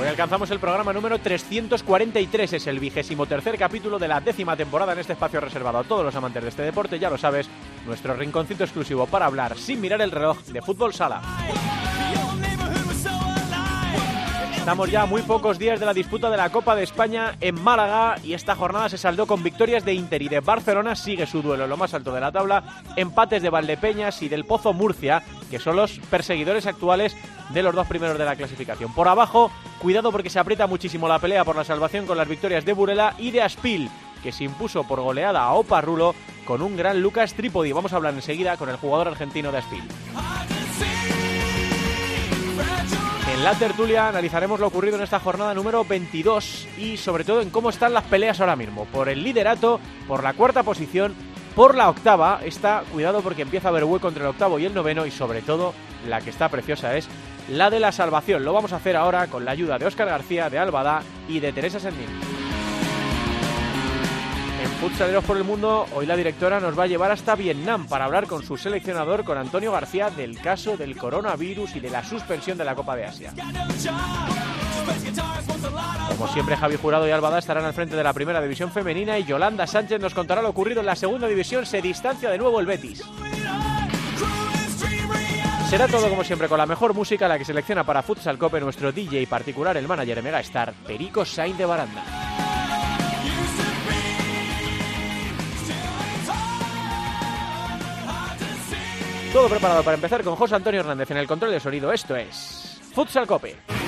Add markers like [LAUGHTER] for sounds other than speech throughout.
Hoy alcanzamos el programa número 343, es el vigésimo tercer capítulo de la décima temporada en este espacio reservado a todos los amantes de este deporte, ya lo sabes, nuestro rinconcito exclusivo para hablar sin mirar el reloj de fútbol sala. Estamos ya muy pocos días de la disputa de la Copa de España en Málaga y esta jornada se saldó con victorias de Inter y de Barcelona, sigue su duelo en lo más alto de la tabla, empates de Valdepeñas y del Pozo Murcia, que son los perseguidores actuales de los dos primeros de la clasificación. Por abajo, cuidado porque se aprieta muchísimo la pelea por la salvación con las victorias de Burela y de Aspil, que se impuso por goleada a Oparrulo con un gran Lucas Trípodi. Vamos a hablar enseguida con el jugador argentino de Aspil. En la tertulia analizaremos lo ocurrido en esta jornada número 22 y sobre todo en cómo están las peleas ahora mismo. Por el liderato, por la cuarta posición, por la octava. Está, cuidado porque empieza a haber hueco entre el octavo y el noveno y sobre todo la que está preciosa es la de la salvación. Lo vamos a hacer ahora con la ayuda de Óscar García, de Albada y de Teresa Sendín. En Futsaleros por el Mundo, hoy la directora nos va a llevar hasta Vietnam para hablar con su seleccionador, con Antonio García, del caso del coronavirus y de la suspensión de la Copa de Asia. Como siempre, Javi Jurado y Albada estarán al frente de la primera división femenina y Yolanda Sánchez nos contará lo ocurrido en la segunda división. Se distancia de nuevo el Betis. Será todo como siempre con la mejor música, la que selecciona para Futsal Cope nuestro DJ particular, el manager de Megastar, Perico Sain de Baranda. Todo preparado para empezar con José Antonio Hernández en el control de sonido. Esto es Futsal Cope.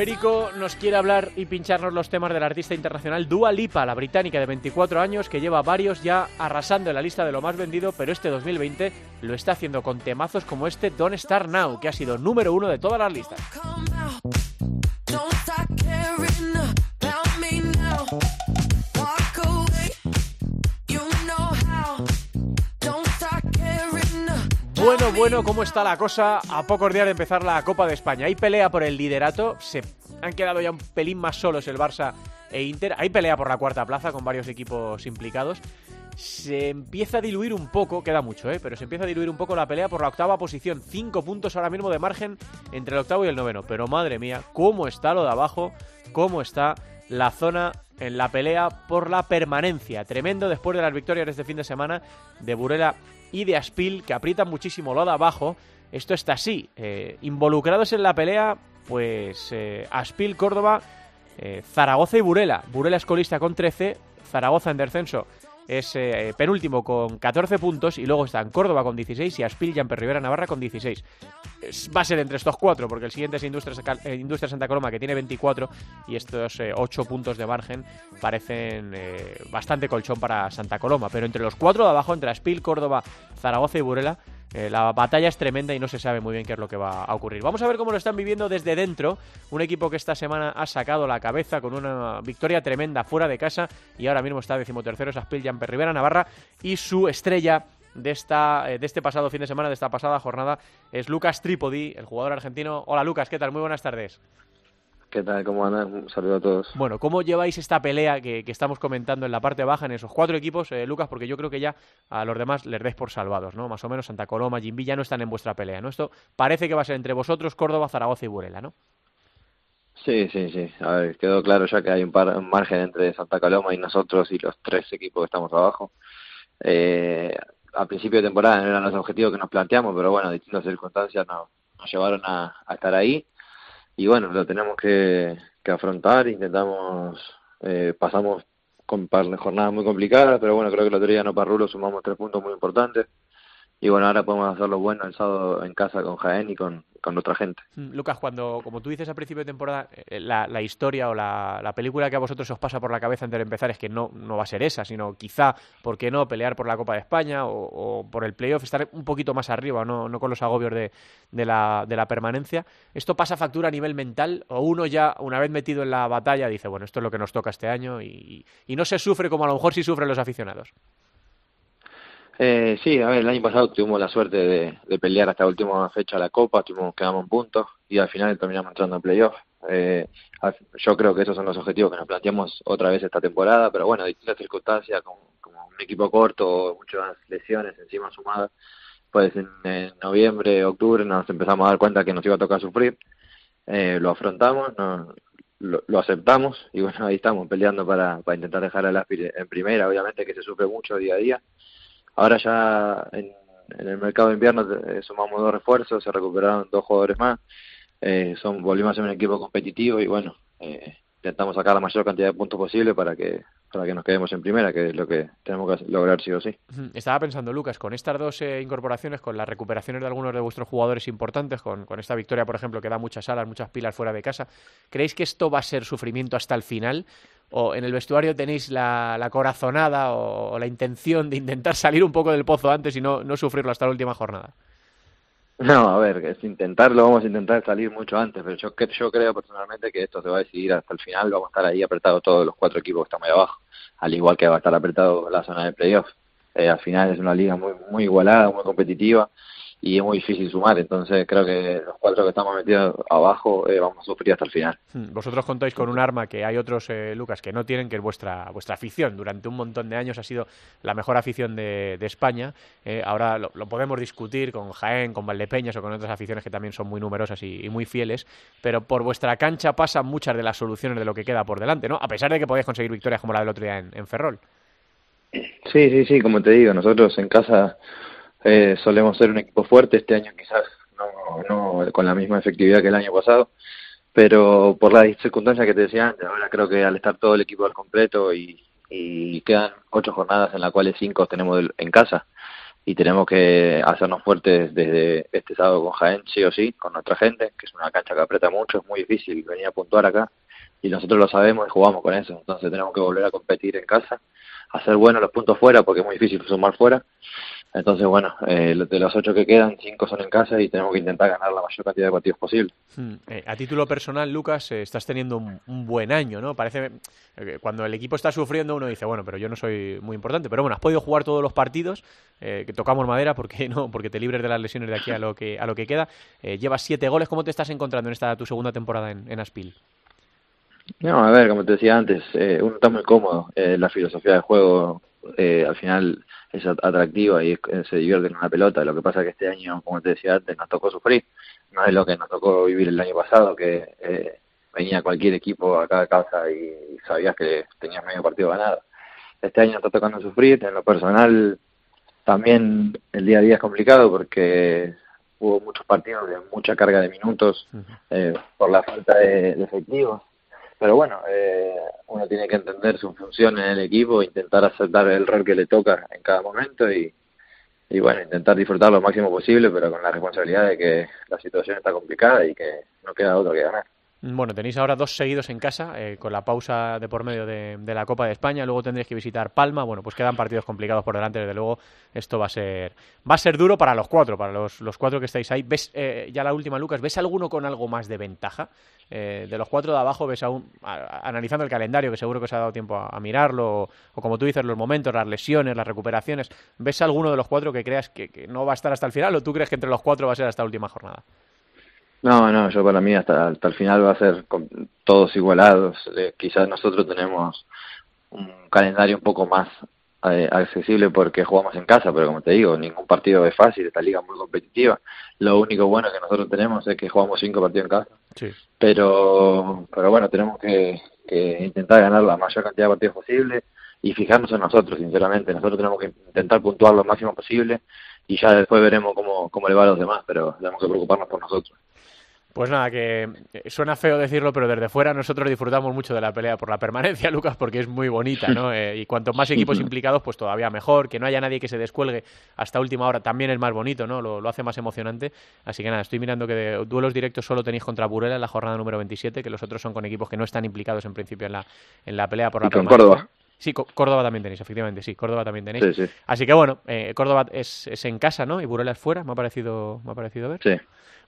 Perico nos quiere hablar y pincharnos los temas del artista internacional Dua Lipa, la británica de 24 años que lleva varios ya arrasando en la lista de lo más vendido, pero este 2020 lo está haciendo con temazos como este Don't Start Now, que ha sido número uno de todas las listas. Bueno, bueno, ¿cómo está la cosa a pocos días de empezar la Copa de España? Hay pelea por el liderato, se han quedado ya un pelín más solos el Barça e Inter, hay pelea por la cuarta plaza con varios equipos implicados. Se empieza a diluir un poco, queda mucho, ¿eh? pero se empieza a diluir un poco la pelea por la octava posición. Cinco puntos ahora mismo de margen entre el octavo y el noveno. Pero madre mía, ¿cómo está lo de abajo? ¿Cómo está la zona en la pelea por la permanencia? Tremendo después de las victorias de este fin de semana de Burela y de Aspil, que aprietan muchísimo lo de abajo. Esto está así. Eh, involucrados en la pelea, pues eh, Aspil, Córdoba, eh, Zaragoza y Burela. Burela es colista con 13, Zaragoza en descenso es eh, penúltimo con 14 puntos y luego están Córdoba con 16 y Aspil Jamper Rivera Navarra con 16. Es, va a ser entre estos cuatro porque el siguiente es Industria, eh, Industria Santa Coloma que tiene 24 y estos eh, 8 puntos de margen parecen eh, bastante colchón para Santa Coloma. Pero entre los cuatro de abajo, entre Aspil, Córdoba, Zaragoza y Burela, eh, la batalla es tremenda y no se sabe muy bien qué es lo que va a ocurrir. Vamos a ver cómo lo están viviendo desde dentro. Un equipo que esta semana ha sacado la cabeza con una victoria tremenda fuera de casa y ahora mismo está decimotercero es Aspil Jamper Rivera Navarra y su estrella de, esta, eh, de este pasado fin de semana, de esta pasada jornada, es Lucas Trípodi, el jugador argentino. Hola Lucas, ¿qué tal? Muy buenas tardes. ¿Qué tal? ¿Cómo andan? Un saludo a todos. Bueno, ¿cómo lleváis esta pelea que, que estamos comentando en la parte baja en esos cuatro equipos, eh, Lucas? Porque yo creo que ya a los demás les deis por salvados, ¿no? Más o menos Santa Coloma, Jimbi ya no están en vuestra pelea, ¿no? Esto parece que va a ser entre vosotros, Córdoba, Zaragoza y Burela, ¿no? Sí, sí, sí. A ver, quedó claro ya que hay un, par, un margen entre Santa Coloma y nosotros y los tres equipos que estamos abajo. Eh, a principio de temporada no eran los objetivos que nos planteamos, pero bueno, distintas circunstancias nos, nos llevaron a, a, estar ahí. Y bueno, lo tenemos que, afrontar. Intentamos, eh, pasamos con jornadas muy complicadas, pero bueno, creo que el otro día no Parrulo sumamos tres puntos muy importantes y bueno, ahora podemos hacerlo bueno el sábado en casa con Jaén y con, con otra gente. Mm, Lucas, cuando, como tú dices al principio de temporada, eh, la, la historia o la, la, película que a vosotros os pasa por la cabeza antes de empezar es que no, no va a ser esa, sino quizá, ¿por qué no?, pelear por la Copa de España o, o por el playoff, estar un poquito más arriba, no, no con los agobios de, de, la, de la permanencia. ¿Esto pasa factura a nivel mental o uno ya, una vez metido en la batalla, dice, bueno, esto es lo que nos toca este año y, y no se sufre como a lo mejor sí sufren los aficionados? Eh, sí, a ver, el año pasado tuvimos la suerte de, pelear hasta la última fecha la Copa, tuvimos, quedamos en puntos y al final terminamos entrando en playoff. Eh, yo creo que esos son los objetivos que nos planteamos otra vez esta temporada, pero bueno, distintas circunstancias, como, un equipo corto, muchas lesiones encima sumadas, pues en, noviembre, octubre nos empezamos a dar cuenta que nos iba a tocar sufrir, eh, lo afrontamos, no, lo, aceptamos y bueno, ahí estamos peleando para, para intentar dejar al Aspire en primera, obviamente que se sufre mucho día a día Ahora ya en, el mercado de invierno eh, sumamos dos refuerzos, se recuperaron dos jugadores más, eh, son volvimos a ser un equipo competitivo y bueno, eh, intentamos sacar la mayor cantidad de puntos posible para que para que nos quedemos en primera, que es lo que tenemos que lograr sí o sí. Estaba pensando, Lucas, con estas dos eh, incorporaciones, con las recuperaciones de algunos de vuestros jugadores importantes, con, esta victoria, por ejemplo, que da muchas alas, muchas pilas fuera de casa, ¿creéis que esto va a ser sufrimiento hasta el final? ¿O en el vestuario tenéis la, la corazonada o, o, la intención de intentar salir un poco del pozo antes y no, no sufrirlo hasta la última jornada? No, a ver, es intentarlo, vamos a intentar salir mucho antes, pero yo, yo creo personalmente que esto se va a decidir hasta el final, vamos a estar ahí apretados todos los cuatro equipos que están muy abajo, al igual que va a estar apretado la zona de playoff. Eh, al final es una liga muy, muy igualada, muy competitiva, y es muy difícil sumar. Entonces creo que los cuatro que estamos metidos abajo eh, vamos a sufrir hasta el final. Hmm, vosotros contáis con un arma que hay otros, eh, Lucas, que no tienen, que es vuestra, vuestra afición. Durante un montón de años ha sido la mejor afición de, de España. Eh, ahora lo, lo, podemos discutir con Jaén, con Valdepeñas o con otras aficiones que también son muy numerosas y, y, muy fieles, pero por vuestra cancha pasan muchas de las soluciones de lo que queda por delante, ¿no? A pesar de que podéis conseguir victorias como la del otro día en, en Ferrol. Sí, sí, sí, como te digo, nosotros en casa eh, solemos ser un equipo fuerte, este año quizás no, no con la misma efectividad que el año pasado, pero por las circunstancias que te decía antes, ahora creo que al estar todo el equipo al completo y, y quedan ocho jornadas en las cuales cinco tenemos en casa y tenemos que hacernos fuertes desde este sábado con Jaén, sí o sí, con nuestra gente, que es una cancha que aprieta mucho, es muy difícil venir a puntuar acá y nosotros lo sabemos y jugamos con eso, entonces tenemos que volver a competir en casa, hacer buenos los puntos fuera porque es muy difícil sumar fuera entonces, bueno, eh, de los ocho que quedan, cinco son en casa y tenemos que intentar ganar la mayor cantidad de partidos posible. Hmm. Eh, a título personal, Lucas, eh, estás teniendo un, un, buen año, ¿no? Parece que cuando el equipo está sufriendo uno dice, bueno, pero yo no soy muy importante. Pero bueno, has podido jugar todos los partidos, eh, que tocamos madera porque [LAUGHS] no, porque te libres de las lesiones de aquí a lo que, a lo que queda. llevas siete goles. ¿Cómo te estás encontrando en esta tu segunda temporada en, en Aspil? No, a ver, como te decía antes, uno está muy cómodo. la filosofía de juego eh, al final es atractiva y es, se divierte con la pelota. Lo que pasa es que este año, como te decía antes, nos tocó sufrir. No es lo que nos tocó vivir el año pasado, que eh, venía cualquier equipo a cada casa y, y sabías que tenías medio partido ganado. Este año nos está tocando sufrir. En lo personal, también el día a día es complicado porque hubo muchos partidos de mucha carga de minutos eh, por la falta de, de efectivos pero bueno, eh, uno tiene que entender su función en el equipo, intentar aceptar el rol que le toca en cada momento y, y bueno, intentar disfrutar lo máximo posible, pero con la responsabilidad de que la situación está complicada y que no queda otro que ganar. Bueno, tenéis ahora dos seguidos en casa, eh, con la pausa de por medio de, la Copa de España. Luego tendréis que visitar Palma. Bueno, pues quedan partidos complicados por delante. Desde luego, esto va a ser va a ser duro para los cuatro, para los, los cuatro que estáis ahí. ¿Ves, eh, ya la última, Lucas, ¿ves alguno con algo más de ventaja? Eh, de los cuatro de abajo, ves aún, analizando el calendario, que seguro que os ha dado tiempo a, mirarlo, o, o, como tú dices, los momentos, las lesiones, las recuperaciones. ¿Ves alguno de los cuatro que creas que, que no va a estar hasta el final o tú crees que entre los cuatro va a ser hasta la última jornada? No, no, yo para mí hasta, hasta el final va a ser con todos igualados. Eh, quizás nosotros tenemos un calendario un poco más eh, accesible porque jugamos en casa, pero como te digo, ningún partido es fácil, esta liga es muy competitiva. Lo único bueno que nosotros tenemos es que jugamos cinco partidos en casa Pero, pero bueno, tenemos que, intentar ganar la mayor cantidad de partidos posible y fijarnos en nosotros, sinceramente. Nosotros tenemos que intentar puntuar lo máximo posible y ya después veremos cómo, cómo le va a los demás, pero tenemos que preocuparnos por nosotros. Pues nada, que eh, suena feo decirlo, pero desde fuera nosotros disfrutamos mucho de la pelea por la permanencia, [LAUGHS] Lucas, porque es muy bonita, ¿no? [LAUGHS] Eh, y cuanto más equipos implicados, pues todavía mejor. Que no haya nadie que se descuelgue hasta última hora también es más bonito, ¿no? Lo, hace más emocionante. Así que nada, estoy mirando que de duelos directos solo tenéis contra Burela en la jornada número 27, que los otros son con equipos que no están implicados en principio en la, en la pelea por la permanencia. Córdoba. Sí, Córdoba también tenéis, efectivamente, sí, Córdoba también tenéis. Así que bueno, eh, Córdoba es, es, en casa, ¿no? Y Burela es fuera, me ha parecido, me ha parecido ver. Sí.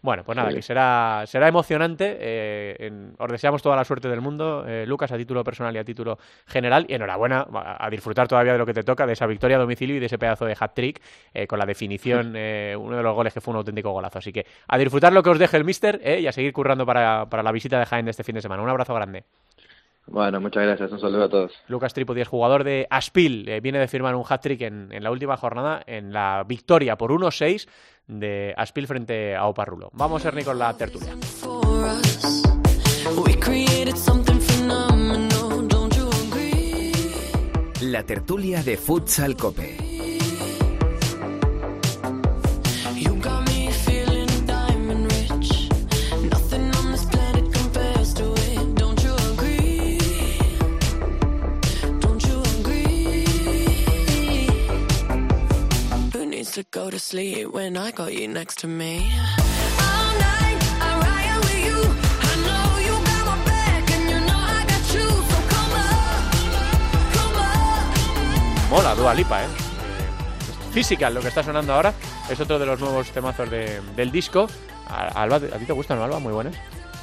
Bueno, pues nada, que será, será emocionante. Eh, os deseamos toda la suerte del mundo, eh, Lucas, a título personal y a título general. Y enhorabuena a, disfrutar todavía de lo que te toca, de esa victoria a domicilio y de ese pedazo de hat-trick eh, con la definición, uno de los goles que fue un auténtico golazo. Así que a disfrutar lo que os deje el mister y a seguir currando para, para la visita de Jaén de este fin de semana. Un abrazo grande. Bueno, muchas gracias. Un saludo a todos. Lucas Tripodi es jugador de Aspil. viene de firmar un hat-trick en, en, la última jornada en la victoria por 1-6 de Aspil frente a Oparrulo. Vamos, Ernie, con la tertulia. La tertulia de Futsal Cope. Mola, Dua Lipa, ¿eh? Física, lo que está sonando ahora, es otro de los nuevos temazos del disco. Alba, ¿a ti te gustan, Alba? Muy buenas.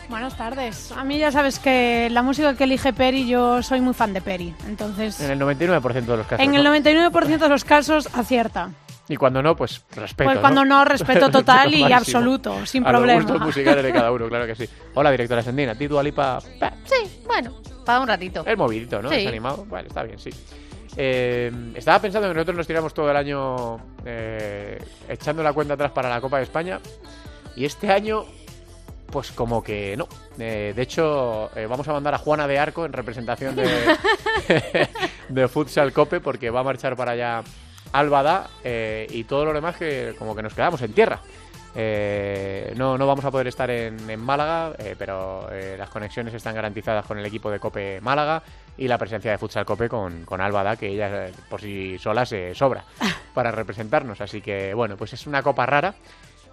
Buenas tardes. A mí ya sabes que la música que elige Peri, yo soy muy fan de Peri. Entonces. En el 99% de los casos. En el 99% de los casos acierta. Y cuando no, pues respeto. Pues cuando no, respeto [LAUGHS] total y absoluto, sin a problema. Los gustos musicales de cada uno, [LAUGHS] claro que sí. Hola, directora Sendina. ¿Ti Dualipa? Sí, bueno, para un ratito. Es movidito, ¿no? Es animado. Bueno, está bien, sí. Eh, estaba pensando que nosotros nos tiramos todo el año eh, echando la cuenta atrás para la Copa de España. Y este año pues como que no. Eh, de hecho, eh, vamos a mandar a Juana de Arco en representación de, [LAUGHS] de Futsal Cope porque va a marchar para allá Albada eh, y todo lo demás que como que nos quedamos en tierra. no, no vamos a poder estar en, Málaga, pero las conexiones están garantizadas con el equipo de Cope Málaga y la presencia de Futsal Cope con, con Albada, que ella por sí sola se sobra [LAUGHS] para representarnos. Así que bueno, pues es una copa rara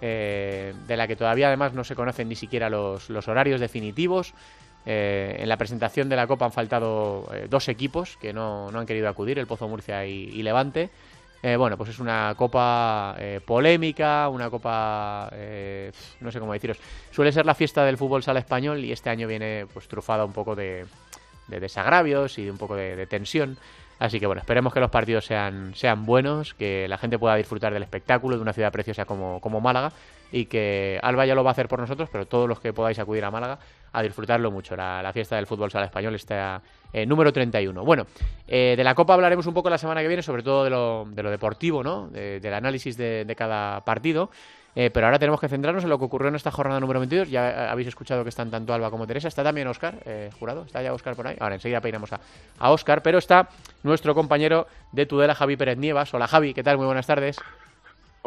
eh, de la que todavía además no se conocen ni siquiera los, horarios definitivos. Eh, en la presentación de la Copa han faltado eh, dos equipos que no, han querido acudir, el Pozo Murcia y, Levante. Bueno, pues es una copa polémica, una copa, no sé cómo deciros. Suele ser la fiesta del fútbol sala español y este año viene pues trufada un poco de, desagravios y de un poco de tensión. Así que bueno, esperemos que los partidos sean, sean buenos, que la gente pueda disfrutar del espectáculo de una ciudad preciosa como, como Málaga y que Alba ya lo va a hacer por nosotros, pero todos los que podáis acudir a Málaga a disfrutarlo mucho. La, fiesta del fútbol sala español está eh, número 31. Bueno, eh, de la Copa hablaremos un poco la semana que viene, sobre todo de lo, de lo deportivo, ¿no? del análisis de, de cada partido. Eh, pero ahora tenemos que centrarnos en lo que ocurrió en esta jornada número 22. Ya eh, habéis escuchado que están tanto Alba como Teresa. Está también Oscar, eh, jurado. Está ya Oscar por ahí. Ahora enseguida peinamos a, a Oscar. Pero está nuestro compañero de Tudela, Javi Pérez Nievas. Hola Javi, ¿qué tal? Muy buenas tardes.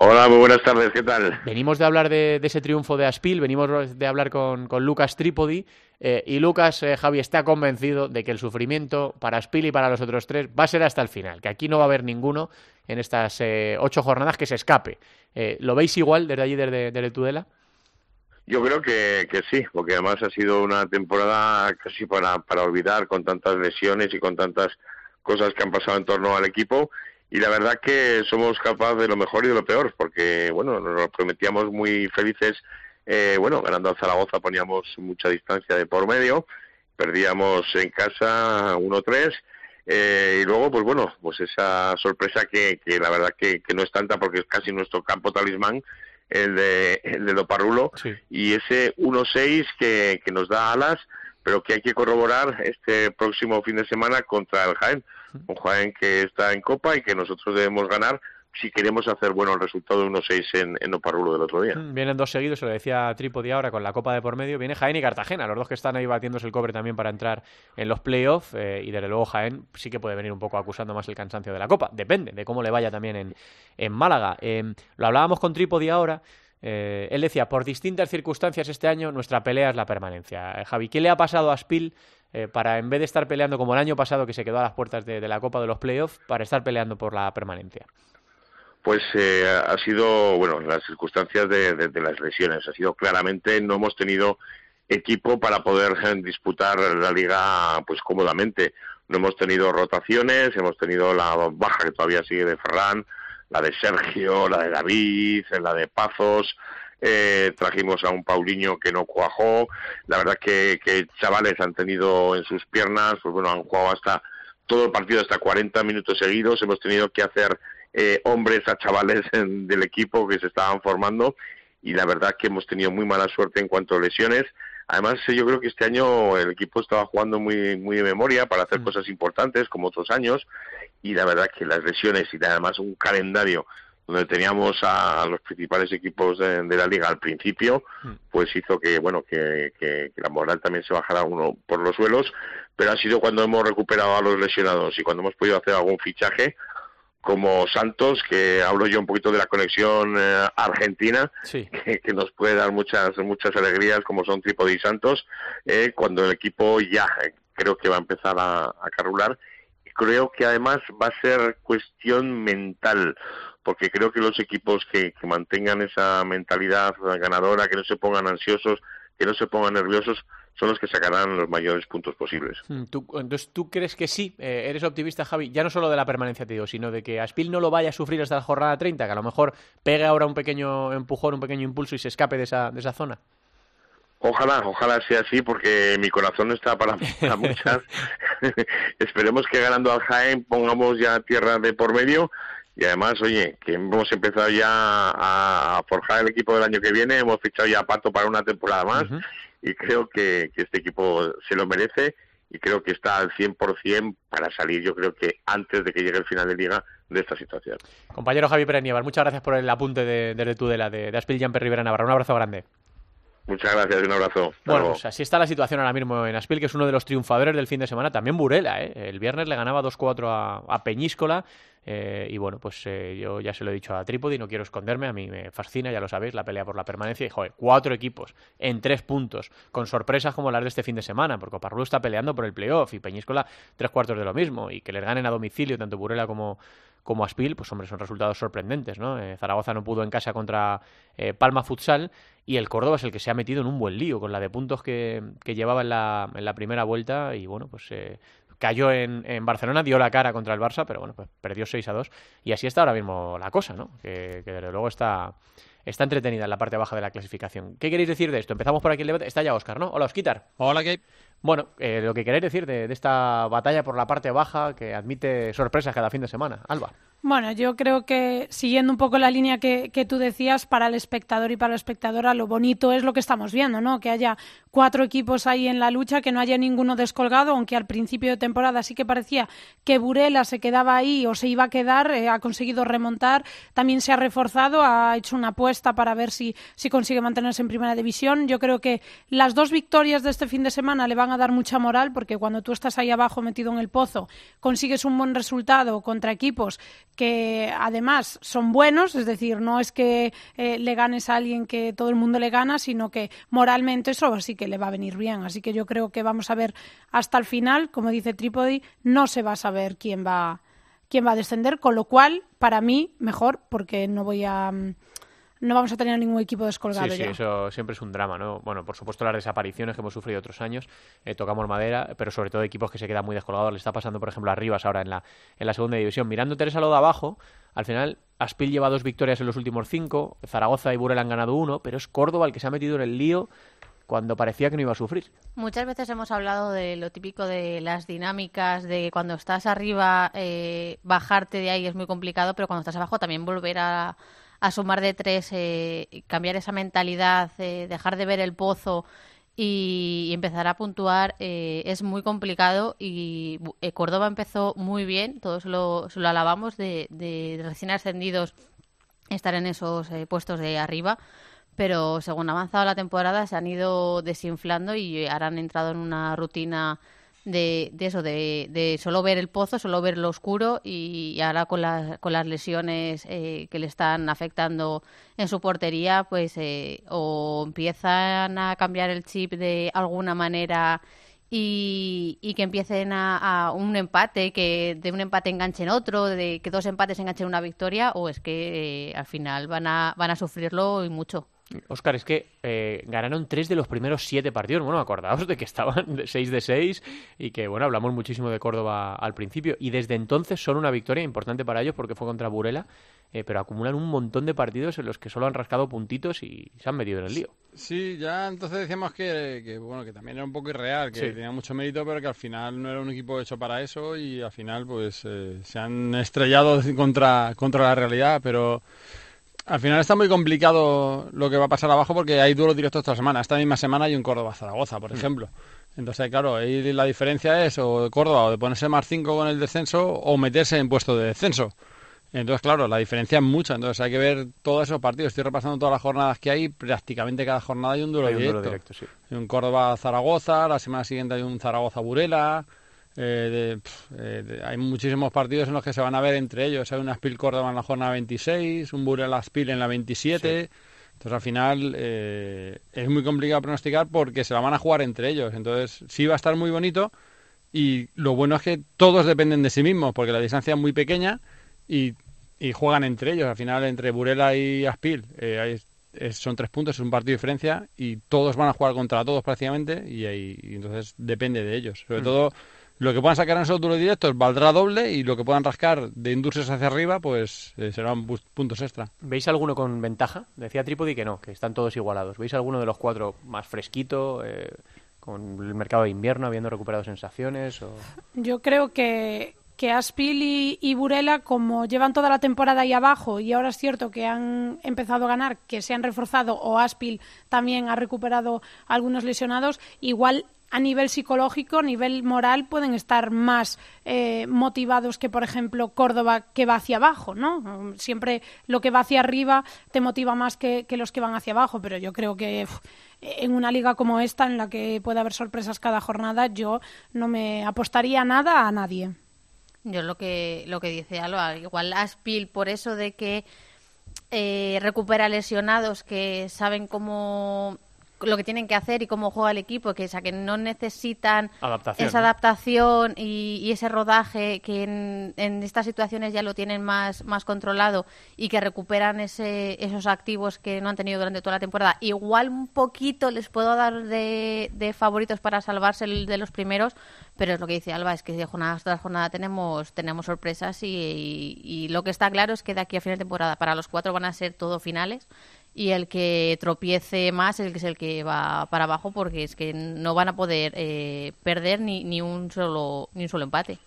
Hola, muy buenas tardes, ¿qué tal? Venimos de hablar de, ese triunfo de Aspil, venimos de hablar con, Lucas Trípodi y Lucas, Javi, está convencido de que el sufrimiento para Aspil y para los otros tres va a ser hasta el final, que aquí no va a haber ninguno en estas ocho jornadas que se escape. Eh, ¿Lo veis igual desde allí, desde, desde Tudela? Yo creo que, que, sí, porque además ha sido una temporada casi para, para olvidar con tantas lesiones y con tantas cosas que han pasado en torno al equipo y la verdad que somos capaces de lo mejor y de lo peor, porque bueno, nos prometíamos muy felices, eh, bueno, ganando a Zaragoza poníamos mucha distancia de por medio, perdíamos en casa 1-3 eh, y luego, pues bueno, pues esa sorpresa que, que la verdad que, que, no es tanta porque es casi nuestro campo talismán, el de, el de Loparrulo, y ese 1-6 que, que nos da alas, pero que hay que corroborar este próximo fin de semana contra el Jaén. Un Jaén que está en Copa y que nosotros debemos ganar si queremos hacer bueno el resultado de 1-6 en, en del otro día. Mm, vienen dos seguidos, se lo decía Trípodi ahora con la Copa de por medio. Viene Jaén y Cartagena, los dos que están ahí batiéndose el cobre también para entrar en los playoffs. Eh, y desde luego Jaén sí que puede venir un poco acusando más el cansancio de la Copa. Depende de cómo le vaya también en, en Málaga. Em, lo hablábamos con Trípodi ahora. Eh, él decía, por distintas circunstancias este año nuestra pelea es la permanencia. Eh, Javi, ¿qué le ha pasado a Spiel para, en vez de estar peleando como el año pasado, que se quedó a las puertas de, la Copa de los Playoffs, para estar peleando por la permanencia? pues eh, ha sido, bueno, las circunstancias de, de, las lesiones. Ha sido claramente, no hemos tenido equipo para poder disputar la liga pues cómodamente. No hemos tenido rotaciones, hemos tenido la baja que todavía sigue de Ferran, la de Sergio, la de David, la de Pazos. Eh, trajimos a un Paulinho que no cuajó. La verdad que, que chavales han tenido en sus piernas, pues bueno, han jugado hasta todo el partido, hasta 40 minutos seguidos. Hemos tenido que hacer eh, hombres a chavales [LAUGHS] del equipo que se estaban formando y la verdad que hemos tenido muy mala suerte en cuanto a lesiones. Además, yo creo que este año el equipo estaba jugando muy, muy de memoria para hacer mm. cosas importantes como otros años y la verdad que las lesiones y además un calendario donde teníamos a los principales equipos de, la liga al principio, mm. pues hizo que bueno que, que, la moral también se bajara uno por los suelos, pero ha sido cuando hemos recuperado a los lesionados y cuando hemos podido hacer algún fichaje como Santos, que hablo yo un poquito de la conexión eh, argentina, [LAUGHS] que, nos puede dar muchas muchas alegrías, como son Tripodi y Santos, eh, cuando el equipo ya eh, creo que va a empezar a, a carrular. Creo que además va a ser cuestión mental, porque creo que los equipos que, que mantengan esa mentalidad ganadora, que no se pongan ansiosos, que no se pongan nerviosos, son los que sacarán los mayores puntos posibles. Hmm, entonces, ¿tú crees que sí? Eh, ¿Eres optimista, Javi? Ya no solo de la permanencia, te digo, sino de que Aspil no lo vaya a sufrir hasta la jornada 30, que a lo mejor pegue ahora un pequeño empujón, un pequeño impulso y se escape de esa, de esa zona. Ojalá, ojalá sea así, porque mi corazón está para, [LAUGHS] muchas. [LAUGHS] Esperemos que ganando al Jaén pongamos ya tierra de por medio y además, oye, que hemos empezado ya a forjar el equipo del año que viene, hemos fichado ya a Pato para una temporada más y creo que, este equipo se lo merece y creo que está al 100% para salir, yo creo que antes de que llegue el final de liga de esta situación. Compañero Javi Pérez muchas gracias por el apunte de, desde Tudela, de, de Aspil Rivera Navarra. Un abrazo grande. Muchas gracias, un abrazo. bueno, pues así está la situación ahora mismo en Aspil, que es uno de los triunfadores del fin de semana. También Burela, ¿eh? El viernes le ganaba 2-4 a, a, Peñíscola. Eh, y bueno, pues eh, yo ya se lo he dicho a Trípodi, no quiero esconderme, a mí me fascina, ya lo sabéis, la pelea por la permanencia. Y joder, cuatro equipos en tres puntos, con sorpresas como las de este fin de semana, porque Oparrulo está peleando por el playoff y Peñíscola tres cuartos de lo mismo. Y que les ganen a domicilio tanto Burela como, como Aspil, pues hombre, son resultados sorprendentes, ¿no? Eh, Zaragoza no pudo en casa contra eh, Palma Futsal y el Córdoba es el que se ha metido en un buen lío con la de puntos que, que llevaba en la, en la primera vuelta y bueno, pues eh, cayó en, en, Barcelona, dio la cara contra el Barça, pero bueno, pues perdió 6 a 2 y así está ahora mismo la cosa, ¿no? Que, que desde luego está, está entretenida en la parte baja de la clasificación. ¿Qué queréis decir de esto? Empezamos por aquí el debate. Está ya Oscar, ¿no? Hola, Osquitar. Hola, Gabe. Bueno, eh, lo que queréis decir de, de, esta batalla por la parte baja que admite sorpresas cada fin de semana. Alba. Bueno, yo creo que siguiendo un poco la línea que, que, tú decías, para el espectador y para la espectadora, lo bonito es lo que estamos viendo, ¿no? Que haya cuatro equipos ahí en la lucha, que no haya ninguno descolgado, aunque al principio de temporada sí que parecía que Burela se quedaba ahí o se iba a quedar, eh, ha conseguido remontar, también se ha reforzado, ha hecho una apuesta para ver si, si consigue mantenerse en primera división. Yo creo que las dos victorias de este fin de semana le van a dar mucha moral, porque cuando tú estás ahí abajo metido en el pozo, consigues un buen resultado contra equipos que además son buenos, es decir, no es que eh, le ganes a alguien que todo el mundo le gana, sino que moralmente eso sí que le va a venir bien. Así que yo creo que vamos a ver hasta el final, como dice Trípodi, no se va a saber quién va quién va a descender, con lo cual, para mí, mejor, porque no voy a no vamos a tener ningún equipo descolgado. Sí, sí, eso siempre es un drama, ¿no? Bueno, por supuesto las desapariciones que hemos sufrido otros años, eh, tocamos madera, pero sobre todo equipos que se quedan muy descolgados. Le está pasando, por ejemplo, a Rivas ahora en la, en la segunda división. Mirando Teresa lo de abajo, al final Aspil lleva dos victorias en los últimos cinco, Zaragoza y Burel han ganado uno, pero es Córdoba el que se ha metido en el lío cuando parecía que no iba a sufrir. Muchas veces hemos hablado de lo típico de las dinámicas, de cuando estás arriba, eh, bajarte de ahí es muy complicado, pero cuando estás abajo también volver a a sumar de tres, eh, cambiar esa mentalidad, eh, dejar de ver el pozo y, empezar a puntuar eh, es muy complicado y eh, Córdoba empezó muy bien, todos lo, lo alabamos, de, de, recién ascendidos estar en esos eh, puestos de arriba, pero según ha avanzado la temporada se han ido desinflando y ahora han entrado en una rutina de, de eso, de, de, solo ver el pozo, solo ver lo oscuro y, ahora con, con las lesiones eh, que le están afectando en su portería, pues eh, o empiezan a cambiar el chip de alguna manera y, y que empiecen a, un empate, que de un empate enganchen otro, de que dos empates enganchen una victoria, o es que eh, al final van a, van a sufrirlo y mucho. Oscar, es que eh, ganaron tres de los primeros siete partidos. Bueno, acordaos de que estaban seis de seis y que, bueno, hablamos muchísimo de Córdoba al principio. Y desde entonces son una victoria importante para ellos porque fue contra Burela, eh, pero acumulan un montón de partidos en los que solo han rascado puntitos y se han metido en el lío. Sí, ya entonces decíamos que, bueno, que también era un poco irreal, que tenía mucho mérito, pero que al final no era un equipo hecho para eso y al final, pues, eh, se han estrellado contra, contra la realidad, pero al final está muy complicado lo que va a pasar abajo porque hay duros directos esta semana. Esta misma semana hay un Córdoba-Zaragoza, por mm. ejemplo. Entonces, claro, ahí la diferencia es o de Córdoba o de ponerse más 5 con el descenso o meterse en puesto de descenso. Entonces, claro, la diferencia es mucha. Entonces, hay que ver todos esos partidos. Estoy repasando todas las jornadas que hay. Prácticamente cada jornada hay un duro directo. Hay un Córdoba-Zaragoza, la semana siguiente hay un Zaragoza-Burela. Eh, eh, hay muchísimos partidos en los que se van a ver entre ellos. Hay una Spil Córdoba en la jornada 26, un Burela Spil en la 27. Entonces, al final, eh, es muy complicado pronosticar porque se la van a jugar entre ellos. Entonces, sí va a estar muy bonito. Y lo bueno es que todos dependen de sí mismos, porque la distancia es muy pequeña y, juegan entre ellos. Al final, entre Burela y Aspil, son tres puntos, es un partido de diferencia y todos van a jugar contra todos prácticamente. Y, y entonces depende de ellos. Sobre mm. todo lo que puedan sacar en esos duros directos valdrá doble y lo que puedan rascar de Indurses hacia arriba, pues eh, serán puntos extra. ¿Veis alguno con ventaja? Decía Trípodi que no, que están todos igualados. ¿Veis alguno de los cuatro más fresquito, eh, con el mercado de invierno, habiendo recuperado sensaciones? O... Yo creo que, que Aspil y, y, Burela, como llevan toda la temporada ahí abajo y ahora es cierto que han empezado a ganar, que se han reforzado o Aspil también ha recuperado algunos lesionados, igual a nivel psicológico, a nivel moral, pueden estar más eh, motivados que, por ejemplo, Córdoba, que va hacia abajo, ¿no? Siempre lo que va hacia arriba te motiva más que, los que van hacia abajo, pero yo creo que en una liga como esta, en la que puede haber sorpresas cada jornada, yo no me apostaría nada a nadie. Yo lo que, lo que dice Alba, igual Aspil, por eso de que eh, recupera lesionados que saben cómo lo que tienen que hacer y cómo juega el equipo, que, sea, que no necesitan esa adaptación y, ese rodaje que en, estas situaciones ya lo tienen más, más controlado y que recuperan ese, esos activos que no han tenido durante toda la temporada. Igual un poquito les puedo dar de, favoritos para salvarse de los primeros, pero es lo que dice Alba, es que de jornada tras jornada tenemos, tenemos sorpresas y, y lo que está claro es que de aquí a final de temporada para los cuatro van a ser todo finales y el que tropiece más es el que va para abajo porque es que no van a poder eh, perder ni, ni un solo ni un solo empate.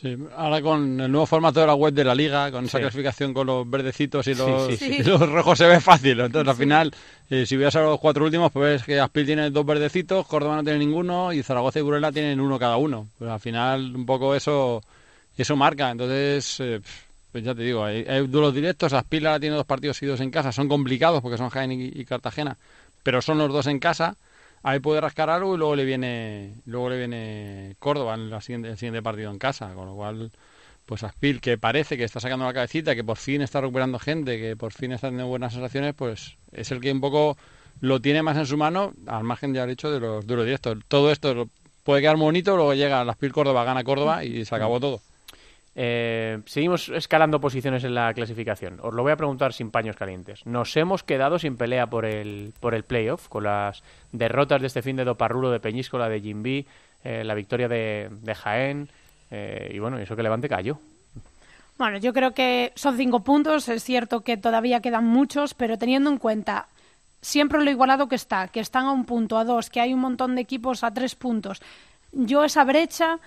Sí, ahora con el nuevo formato de la web de la liga, con esa clasificación con los verdecitos y los, [LAUGHS] los rojos se ve fácil. Entonces al final, eh, si veas a los cuatro últimos, pues ves que Aspil tiene dos verdecitos, Córdoba no tiene ninguno y Zaragoza y Burela tienen uno cada uno. Pues al final un poco eso eso marca. Entonces, eh, pues ya te digo, hay, duros directos. Aspila tiene dos partidos seguidos en casa. Son complicados porque son Jaén y, Cartagena, pero son los dos en casa. Ahí puede rascar algo y luego le viene luego le viene Córdoba en el siguiente partido en casa. Con lo cual, pues Aspil, que parece que está sacando la cabecita, que por fin está recuperando gente, que por fin está teniendo buenas sensaciones, pues es el que un poco lo tiene más en su mano, al margen, ya dicho, de los duros directos. Todo esto puede quedar bonito, luego llega Aspil Córdoba, gana Córdoba y se acabó todo. Eh, seguimos escalando posiciones en la clasificación. Os lo voy a preguntar sin paños calientes. Nos hemos quedado sin pelea por el, por el playoff, con las derrotas de este fin de Doparrulo, de Peñíscola, de Jimby, eh, la victoria de, Jaén, eh, y bueno, eso que Levante cayó. Bueno, yo creo que son cinco puntos. Es cierto que todavía quedan muchos, pero teniendo en cuenta siempre lo igualado que está, que están a un punto, a dos, que hay un montón de equipos a tres puntos. Yo esa brecha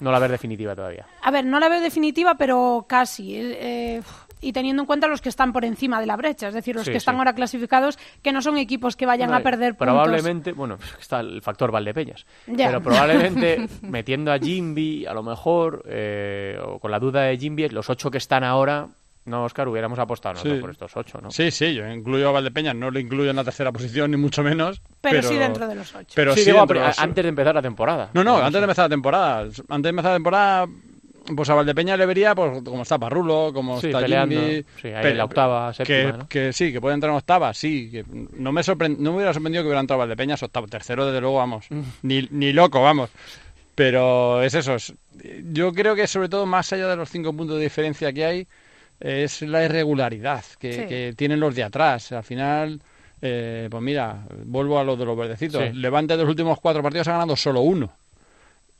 no la veo definitiva todavía. A ver, no la veo definitiva, pero casi. Eh, y teniendo en cuenta los que están por encima de la brecha, es decir, los que están ahora clasificados, que no son equipos que vayan a perder puntos. Probablemente, bueno, [LAUGHS] está el factor Valdepeñas, pero probablemente [LAUGHS] metiendo a Jimby, a lo mejor, eh, o con la duda de Jimby, los ocho que están ahora no, Oscar, hubiéramos apostado por estos ocho, ¿no? Sí, sí, yo incluyo a Valdepeñas, no lo incluyo en la tercera posición, ni mucho menos. Pero, sí dentro de los ocho. Pero sí, antes de empezar la temporada. No, no, antes de empezar la temporada. Antes de empezar la temporada, pues a Valdepeñas le vería pues, como está Parrulo, como está peleando, sí, ahí en la octava, séptima, que, sí, que puede entrar en octava, sí. Que no, me no me hubiera sorprendido que hubiera entrado Valdepeñas octavo. Tercero, desde luego, vamos. Mm. ni, ni loco, vamos. Pero es eso. yo creo que sobre todo más allá de los cinco puntos de diferencia que hay, es la irregularidad que, tienen los de atrás. Al final, eh, pues mira, vuelvo a lo de los verdecitos. Levante de los últimos cuatro partidos ha ganado solo uno.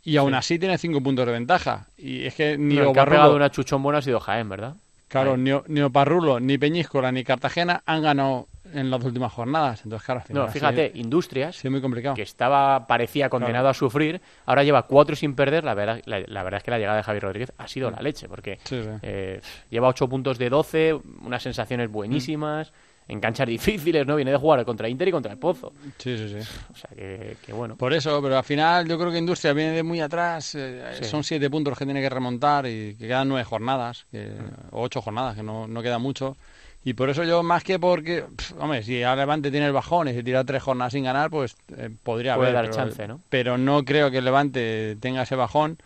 Y aún así tiene cinco puntos de ventaja. Y es que ni no, que ha pegado una chuchón buena ha sido Jaén, ¿verdad? Claro, ni, ni Oparrulo, ni Peñíscola, ni Cartagena han ganado en las últimas jornadas. Entonces, claro, No, fíjate, Industrias, sí, muy complicado. que estaba, parecía condenado a sufrir, ahora lleva cuatro sin perder. La verdad, la, verdad es que la llegada de Javier Rodríguez ha sido la leche, porque eh, lleva ocho puntos de doce, unas sensaciones buenísimas. En canchas [LAUGHS] difíciles, ¿no? Viene de jugar contra Inter y contra el Pozo. Sí, sí, sí. O sea, que, bueno. Por eso, pero al final yo creo que Industria viene de muy atrás. Eh, son siete puntos que tiene que remontar y que quedan nueve jornadas, que, o ocho jornadas, que no, no queda mucho. Y por eso yo, más que porque, hombre, si a Levante tiene el bajón y se tira tres jornadas sin ganar, pues eh, podría Puede haber. dar chance, ¿no? Pero no creo que el Levante tenga ese bajón.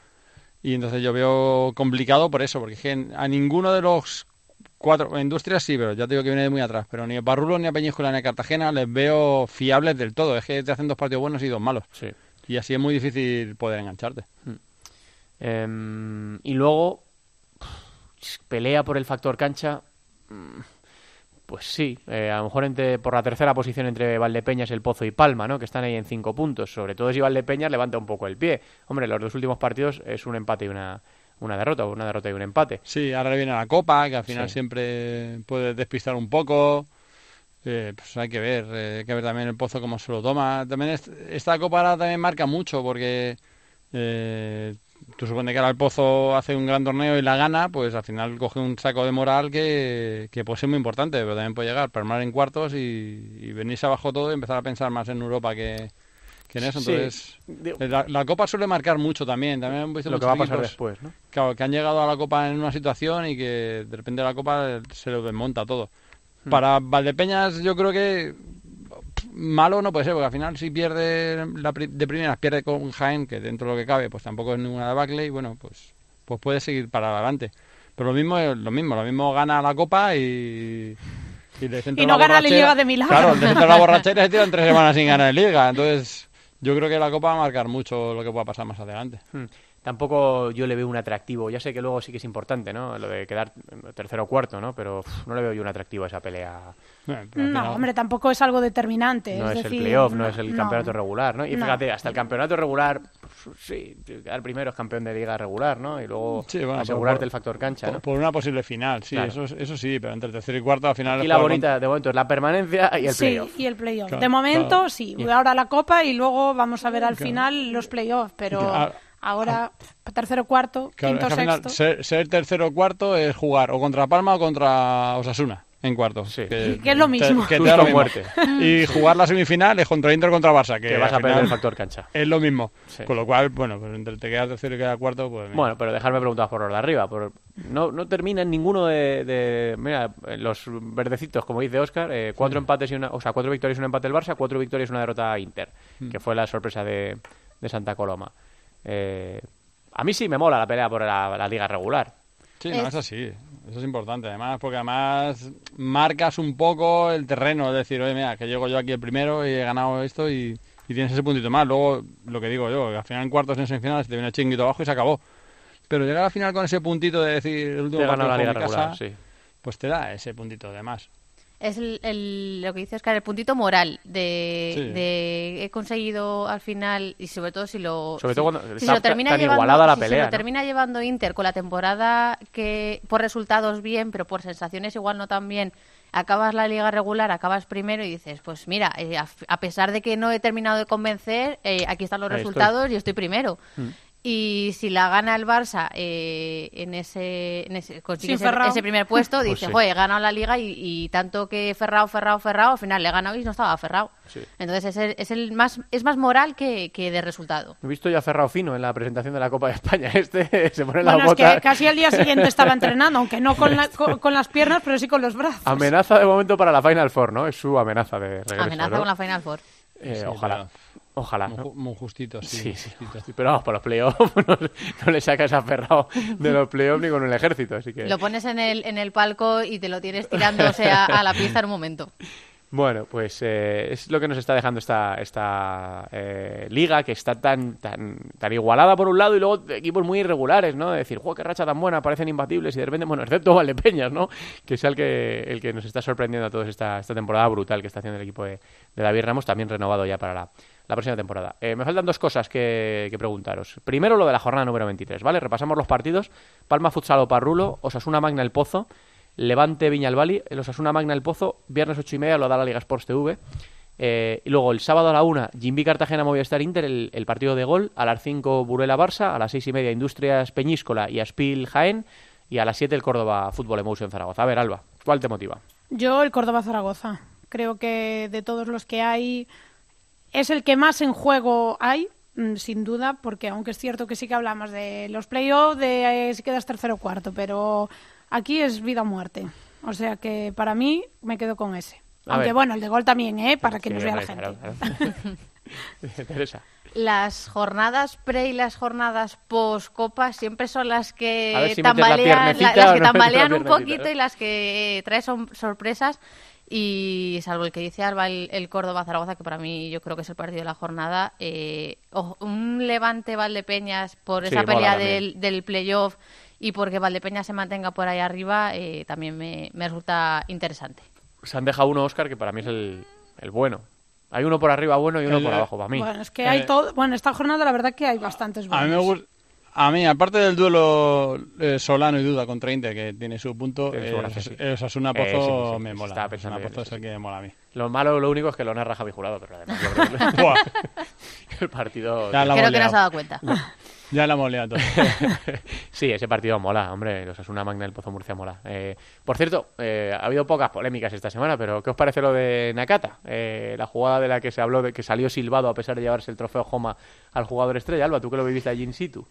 Y entonces yo veo complicado por eso, porque a ninguno de los cuatro industrias sí, pero ya te digo que viene de muy atrás. Pero ni a Barrulo, ni a Peñíscola, ni a Cartagena les veo fiables del todo. Es que te hacen dos partidos buenos y dos malos. Sí. Y así es muy difícil poder engancharte. Hmm. Em, y luego, pelea por el factor cancha. Mm, pues sí, eh, a lo mejor entre, por la tercera posición entre Valdepeñas, El Pozo y Palma, ¿no? que están ahí en cinco puntos. Sobre todo si Valdepeñas levanta un poco el pie. Hombre, los dos últimos partidos es un empate y una, una derrota, una derrota y un empate. Sí, ahora viene la Copa, que al final siempre puede despistar un poco. Eh, pues hay que ver, eh, hay que ver también el Pozo cómo se lo toma. También esta Copa ahora también marca mucho porque eh, tú supones que ahora el Pozo hace un gran torneo y la gana, pues al final coge un saco de moral que, que puede ser muy importante, pero también puede llegar, permar en cuartos y, venirse abajo todo y empezar a pensar más en Europa que, en eso. Entonces, la, Copa suele marcar mucho también. También visto lo que va a pasar después, ¿no? Claro, que han llegado a la Copa en una situación y que de repente la Copa se lo desmonta todo. Hmm. Para Valdepeñas yo creo que malo no puede ser, porque al final si pierde la de primeras, pierde con Jaén, que dentro de lo que cabe, pues tampoco es ninguna debacle, y bueno, pues, pues puede seguir para adelante. Pero lo mismo es lo mismo, lo mismo gana la Copa y... Y, no gana la Liga de Milán. Claro, de la borrachera se tiran tres semanas sin ganar en Liga, entonces yo creo que la Copa va a marcar mucho lo que pueda pasar más adelante. Tampoco yo le veo un atractivo. Ya sé que luego sí que es importante, ¿no? Lo de quedar tercero o cuarto, ¿no? Pero no le veo yo un atractivo a esa pelea. no, hombre, tampoco es algo determinante. No es, el playoff, no, es el campeonato regular, ¿no? Y fíjate, hasta el campeonato regular, pues, sí, quedar primero es campeón de liga regular, ¿no? Y luego asegurarte el factor cancha, ¿no? Por una posible final, sí, eso, eso sí, pero entre tercero y cuarto al final... Y la bonita de momento es la permanencia y el playoff. Sí, y el playoff. de momento sí, ahora la copa y luego vamos a ver al final los playoffs, pero... Ahora, tercero cuarto, quinto, sexto. ser, tercero o cuarto es jugar o contra Palma o contra Osasuna en cuarto. Sí. Que, es lo mismo. Que, te muerte. Y jugar la semifinal es contra Inter contra Barça. Que, vas a perder el factor cancha. Es lo mismo. Con lo cual, bueno, pues entre te quedas tercero y quedas cuarto, pues... Bueno, pero dejarme preguntar por los de arriba. Por... No, no termina ninguno de, Mira, los verdecitos, como dice Oscar, eh, cuatro empates y una... O sea, cuatro victorias y un empate el Barça, cuatro victorias y una derrota a Inter, mm. que fue la sorpresa de, de Santa Coloma. Eh, a mí sí me mola la pelea por la, liga regular. Sí, no, eso sí, eso es importante, además, porque además marcas un poco el terreno, es decir, oye, mira, que llego yo aquí el primero y he ganado esto y, tienes ese puntito más. Luego, lo que digo yo, al final en cuartos, en semifinales, te viene el chinguito abajo y se acabó. Pero llegar al final con ese puntito de decir el último partido la liga regular, sí. pues te da ese puntito de más es el, lo que dices, que el puntito moral de, he conseguido al final y sobre todo si lo sobre todo cuando si, lo termina llevando, la pelea, lo termina llevando Inter con la temporada que por resultados bien, pero por sensaciones igual no tan bien. Acabas la liga regular, acabas primero y dices, pues mira, eh, a, pesar de que no he terminado de convencer, eh, aquí están los resultados y estoy primero. Mm. Y si la gana el Barça eh, en ese, en ese consigue ese, primer puesto, Pues dice, sí. joder, he ganado la liga y, y tanto que Ferrao, Ferrao, Ferrao, al final le he ganado y no estaba Ferrao. Sí. Entonces es el, es el más es más moral que, que de resultado. He visto ya a Ferrao Fino en la presentación de la Copa de España. [LAUGHS] Este se pone la Bueno, es bota. que casi al día siguiente estaba [LAUGHS] entrenando, aunque no con, la- con, con las piernas, pero sí con los brazos. Amenaza de momento para la Final Four, ¿no? Es su amenaza de regreso. Amenaza ¿no? con la Final Four. Eh, Sí, ojalá. pero- Ojalá. Muy, muy justito, sí. Sí, sí, justito. pero vamos, por los playoffs [LAUGHS] no, no le sacas a Ferrao de los playoffs ni con el ejército, así que... Lo pones en el, en el palco y te lo tienes tirándose a, a la pista en un momento. Bueno, pues eh, es lo que nos está dejando esta, esta eh, liga que está tan, tan, tan igualada por un lado y luego equipos muy irregulares, ¿no? De decir, ¡juego, qué racha tan buena! Parecen imbatibles y de repente, bueno, excepto Valdepeñas, ¿no? Que es el que, el que nos está sorprendiendo a todos esta, esta temporada brutal que está haciendo el equipo de, de David Ramos, también renovado ya para la, la próxima temporada. Eh, me faltan dos cosas que, preguntaros. Primero, lo de la jornada número 23, ¿vale? Repasamos los partidos. Palma Futsal o Parrulo, Osasuna Magna El Pozo, Levante Viñalbali, el Osasuna Magna El Pozo, viernes 8 y media lo da la Liga Sports TV. Eh, y luego el sábado a la 1, Jimby Cartagena Movistar Inter, el, el partido de gol. A las 5, Burela Barça. A las 6 y media, Industrias Peñíscola y Aspil Jaén. Y a las 7, el Córdoba Fútbol Emotion Zaragoza. A ver, Alba, ¿cuál te motiva? Yo el Córdoba Zaragoza. Creo que de todos los que hay es el que más en juego hay, mm, sin duda, porque aunque es cierto que sí que hablamos de los playoffs, de eh, si quedas tercero o cuarto, pero aquí es vida o muerte. O sea que para mí me quedo con ese. A Aunque ver. bueno, el de gol también, ¿eh? Para que Sí, nos vea la gente. claro, claro. [LAUGHS] [LAUGHS] Teresa. Las jornadas pre y las jornadas post copa siempre son las que si metes la tambalean, las que no tambalean un poquito y las que eh, traen son sorpresas. Y salvo el que dice Alba, el, el Córdoba-Zaragoza, que para mí yo creo que es el partido de la jornada, eh, un levante Valdepeñas por Sí, esa pelea del, del playoff y porque Valdepeñas se mantenga por ahí arriba, eh, también me, me resulta interesante. Se han dejado uno, Oscar, que para mí es el, el bueno. Hay uno por arriba bueno y uno El- por abajo, para mí. Bueno, es que hay Eh, todo. Bueno, esta jornada la verdad que hay bastantes A mí me buenos. A mí, aparte del duelo eh, Solano y Duda contra Inter, que tiene su punto, su eh, gracia, sí. el Osasuna Eh, Pozo sí, sí, sí, me sí, mola. Osasuna Pozo es el sí. que mola a mí. Lo malo, lo único es que lo narra Javi Jurado, pero además [LAUGHS] Buah, el partido... Ya la Creo hemos que no liado. se ha dado cuenta. [LAUGHS] ya la hemos liado todo. [LAUGHS] sí, ese partido mola, hombre. Los una Magna del Pozo Murcia mola. Eh, por cierto, eh, ha habido pocas polémicas esta semana, pero ¿qué os parece lo de Nakata? Eh, la jugada de la que se habló de que salió silbado a pesar de llevarse el trofeo Joma al jugador estrella. Alba, tú que lo viviste allí in situ.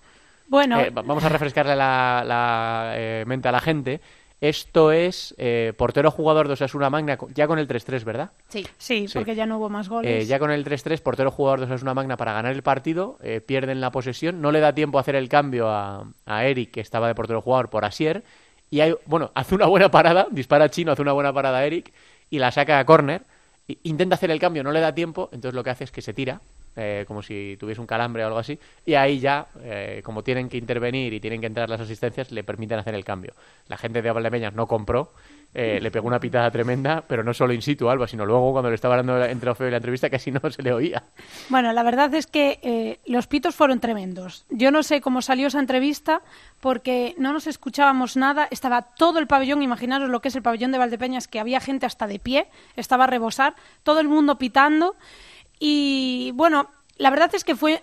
Bueno, Eh, va- vamos a refrescarle la, la, eh, mente a la gente. Esto es eh, portero jugador de Osasuna Magna, ya con el 3-3, ¿verdad? Sí. sí, sí. porque ya no hubo más goles. Eh, ya con el 3-3, portero jugador de Osasuna Magna para ganar el partido, eh, pierden la posesión, no le da tiempo a hacer el cambio a, a Eric, que estaba de portero jugador, por Asier, y hay, bueno, [LAUGHS] hace una buena parada, dispara Chino, hace una buena parada a Eric, y la saca a córner, intenta hacer el cambio, no le da tiempo, entonces lo que hace es que se tira, eh, como si tuviese un calambre o algo así, y ahí ya, eh, como tienen que intervenir y tienen que entrar las asistencias, le permiten hacer el cambio. La gente de Valdepeñas no compró, eh, le pegó una pitada tremenda, pero no solo in situ, Alba, sino luego cuando le estaba hablando entre Ofeo y la entrevista casi no se le oía. Bueno, la verdad es que los pitos fueron tremendos. Yo no sé cómo salió esa entrevista porque no nos escuchábamos nada. Estaba todo el pabellón, imaginaros lo que es el pabellón de Valdepeñas, que había gente hasta de pie, estaba a rebosar, todo el mundo pitando. Y bueno, la verdad es que fue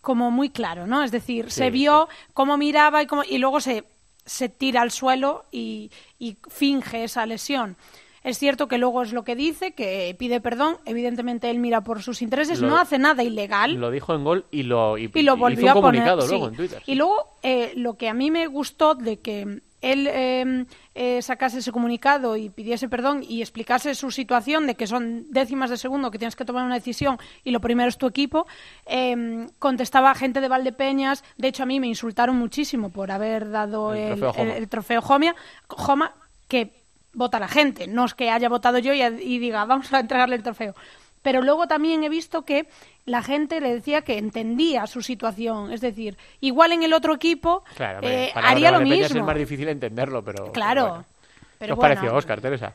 como muy claro, ¿no? Es decir, se vio cómo miraba y, cómo, y luego se, se tira al suelo y, y finge esa lesión. Es cierto que luego es lo que dice, que pide perdón. Evidentemente él mira por sus intereses, Lo- no hace nada ilegal Lo dijo en gol y lo, y, y lo volvió hizo un a poner. comunicado sí. luego en Twitter. Y luego eh, lo que a mí me gustó de que él eh, eh, sacase ese comunicado y pidiese perdón y explicase su situación de que son décimas de segundo que tienes que tomar una decisión y lo primero es tu equipo, eh, contestaba gente de Valdepeñas. De hecho, a mí me insultaron muchísimo por haber dado El el, trofeo Joma. el- el trofeo Jomia, Joma, que vota la gente, no es que haya votado yo y, y diga vamos a entregarle el trofeo. Pero luego también he visto que la gente le decía que entendía su situación. Es decir, igual en el otro equipo Claro, hombre, eh, para haría lo mismo. Es más difícil entenderlo, pero. Claro. pero bueno. Pero ¿Qué os bueno. pareció, Oscar, Teresa?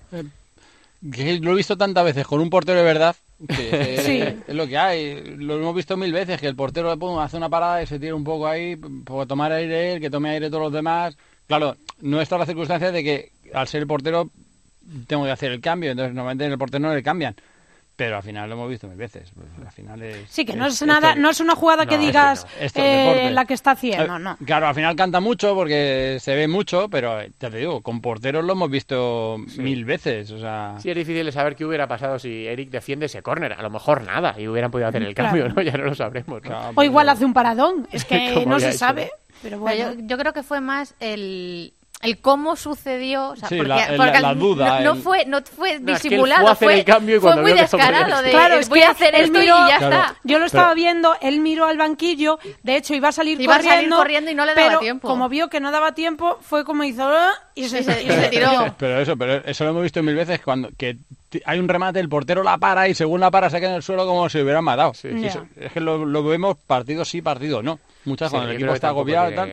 Que lo he visto tantas veces con un portero de verdad. Que, [LAUGHS] eh, Sí. Es lo que hay. Lo hemos visto mil veces. Que el portero pum, hace una parada y se tira un poco ahí. Por tomar aire él, que tome aire todos los demás. Claro, no está la circunstancia de que al ser el portero tengo que hacer el cambio. Entonces, normalmente en el portero no le cambian. Pero al final lo hemos visto mil veces. Pues, al final es, sí, que no es, nada, no es una jugada que digas eh, la que está haciendo, no. Claro, al final canta mucho porque se ve mucho, pero te digo, con porteros lo hemos visto mil veces. O sea... Sí, es difícil saber qué hubiera pasado si Eric defiende ese córner. A lo mejor nada y hubieran podido hacer el cambio, ¿no? [LAUGHS] Ya no lo sabremos. o igual hace un paradón, es [LAUGHS] que no se sabe. Pero bueno. yo creo que fue más el el cómo sucedió, o sea, porque, la, duda, no, fue no fue disimulado, fue, muy descarado de claro, es voy a hacer esto y ya está. Yo lo estaba viendo, él miró al banquillo, de hecho iba a salir, corriendo, corriendo y no le daba pero tiempo. como vio que no daba tiempo, fue como hizo ah", y se, tiró. Pero eso, pero eso lo hemos visto mil veces cuando que hay un remate, el portero la para y según la para se queda en el suelo como si hubiera matado. Es que lo, vemos partido sí, partido no. Muchas cuando el equipo está agobiado y tal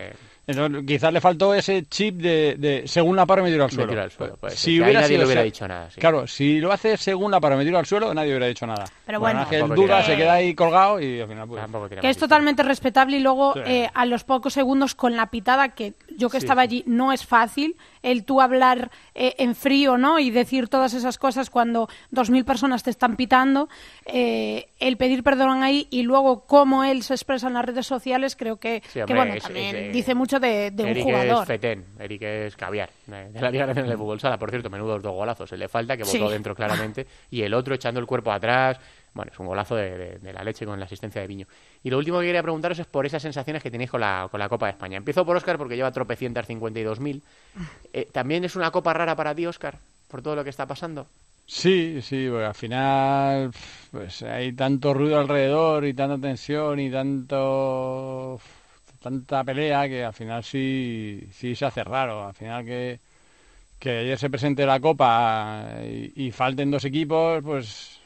quizás le faltó ese chip de, según la para me tiro al suelo. si hubiera nadie le hubiera dicho nada. Claro, si lo hace según la para me tiro al suelo, nadie hubiera dicho nada. Pero bueno, que duda, se queda ahí colgado y al final pues... Que es totalmente respetable y luego eh, a los pocos segundos con la pitada, que yo que estaba allí no es fácil, el tú hablar eh, en frío ¿no? y decir todas esas cosas cuando dos mil personas te están pitando, eh, el pedir perdón ahí y luego cómo él se expresa en las redes sociales, creo que, bueno, también dice mucho de, un jugador. Es fetén, Eric es caviar, [LAUGHS] de la Liga Nacional de Fútbol Sala, por cierto, menudos dos golazos, le falta que votó dentro claramente y el otro echando el cuerpo atrás, bueno, es un golazo de, la leche con la asistencia de Viño. Y lo último que quería preguntaros es por esas sensaciones que tenéis con la, con la Copa de España. Empiezo por Óscar porque lleva tropecientas 52.000. [LAUGHS] Eh, ¿También es una copa rara para ti, Óscar, por todo lo que está pasando? Sí, sí, porque al final pues hay tanto ruido alrededor y tanta tensión y tanto tanta pelea que al final sí, sí se hace raro. Al final que, que ayer se presente la Copa y, y falten dos equipos, pues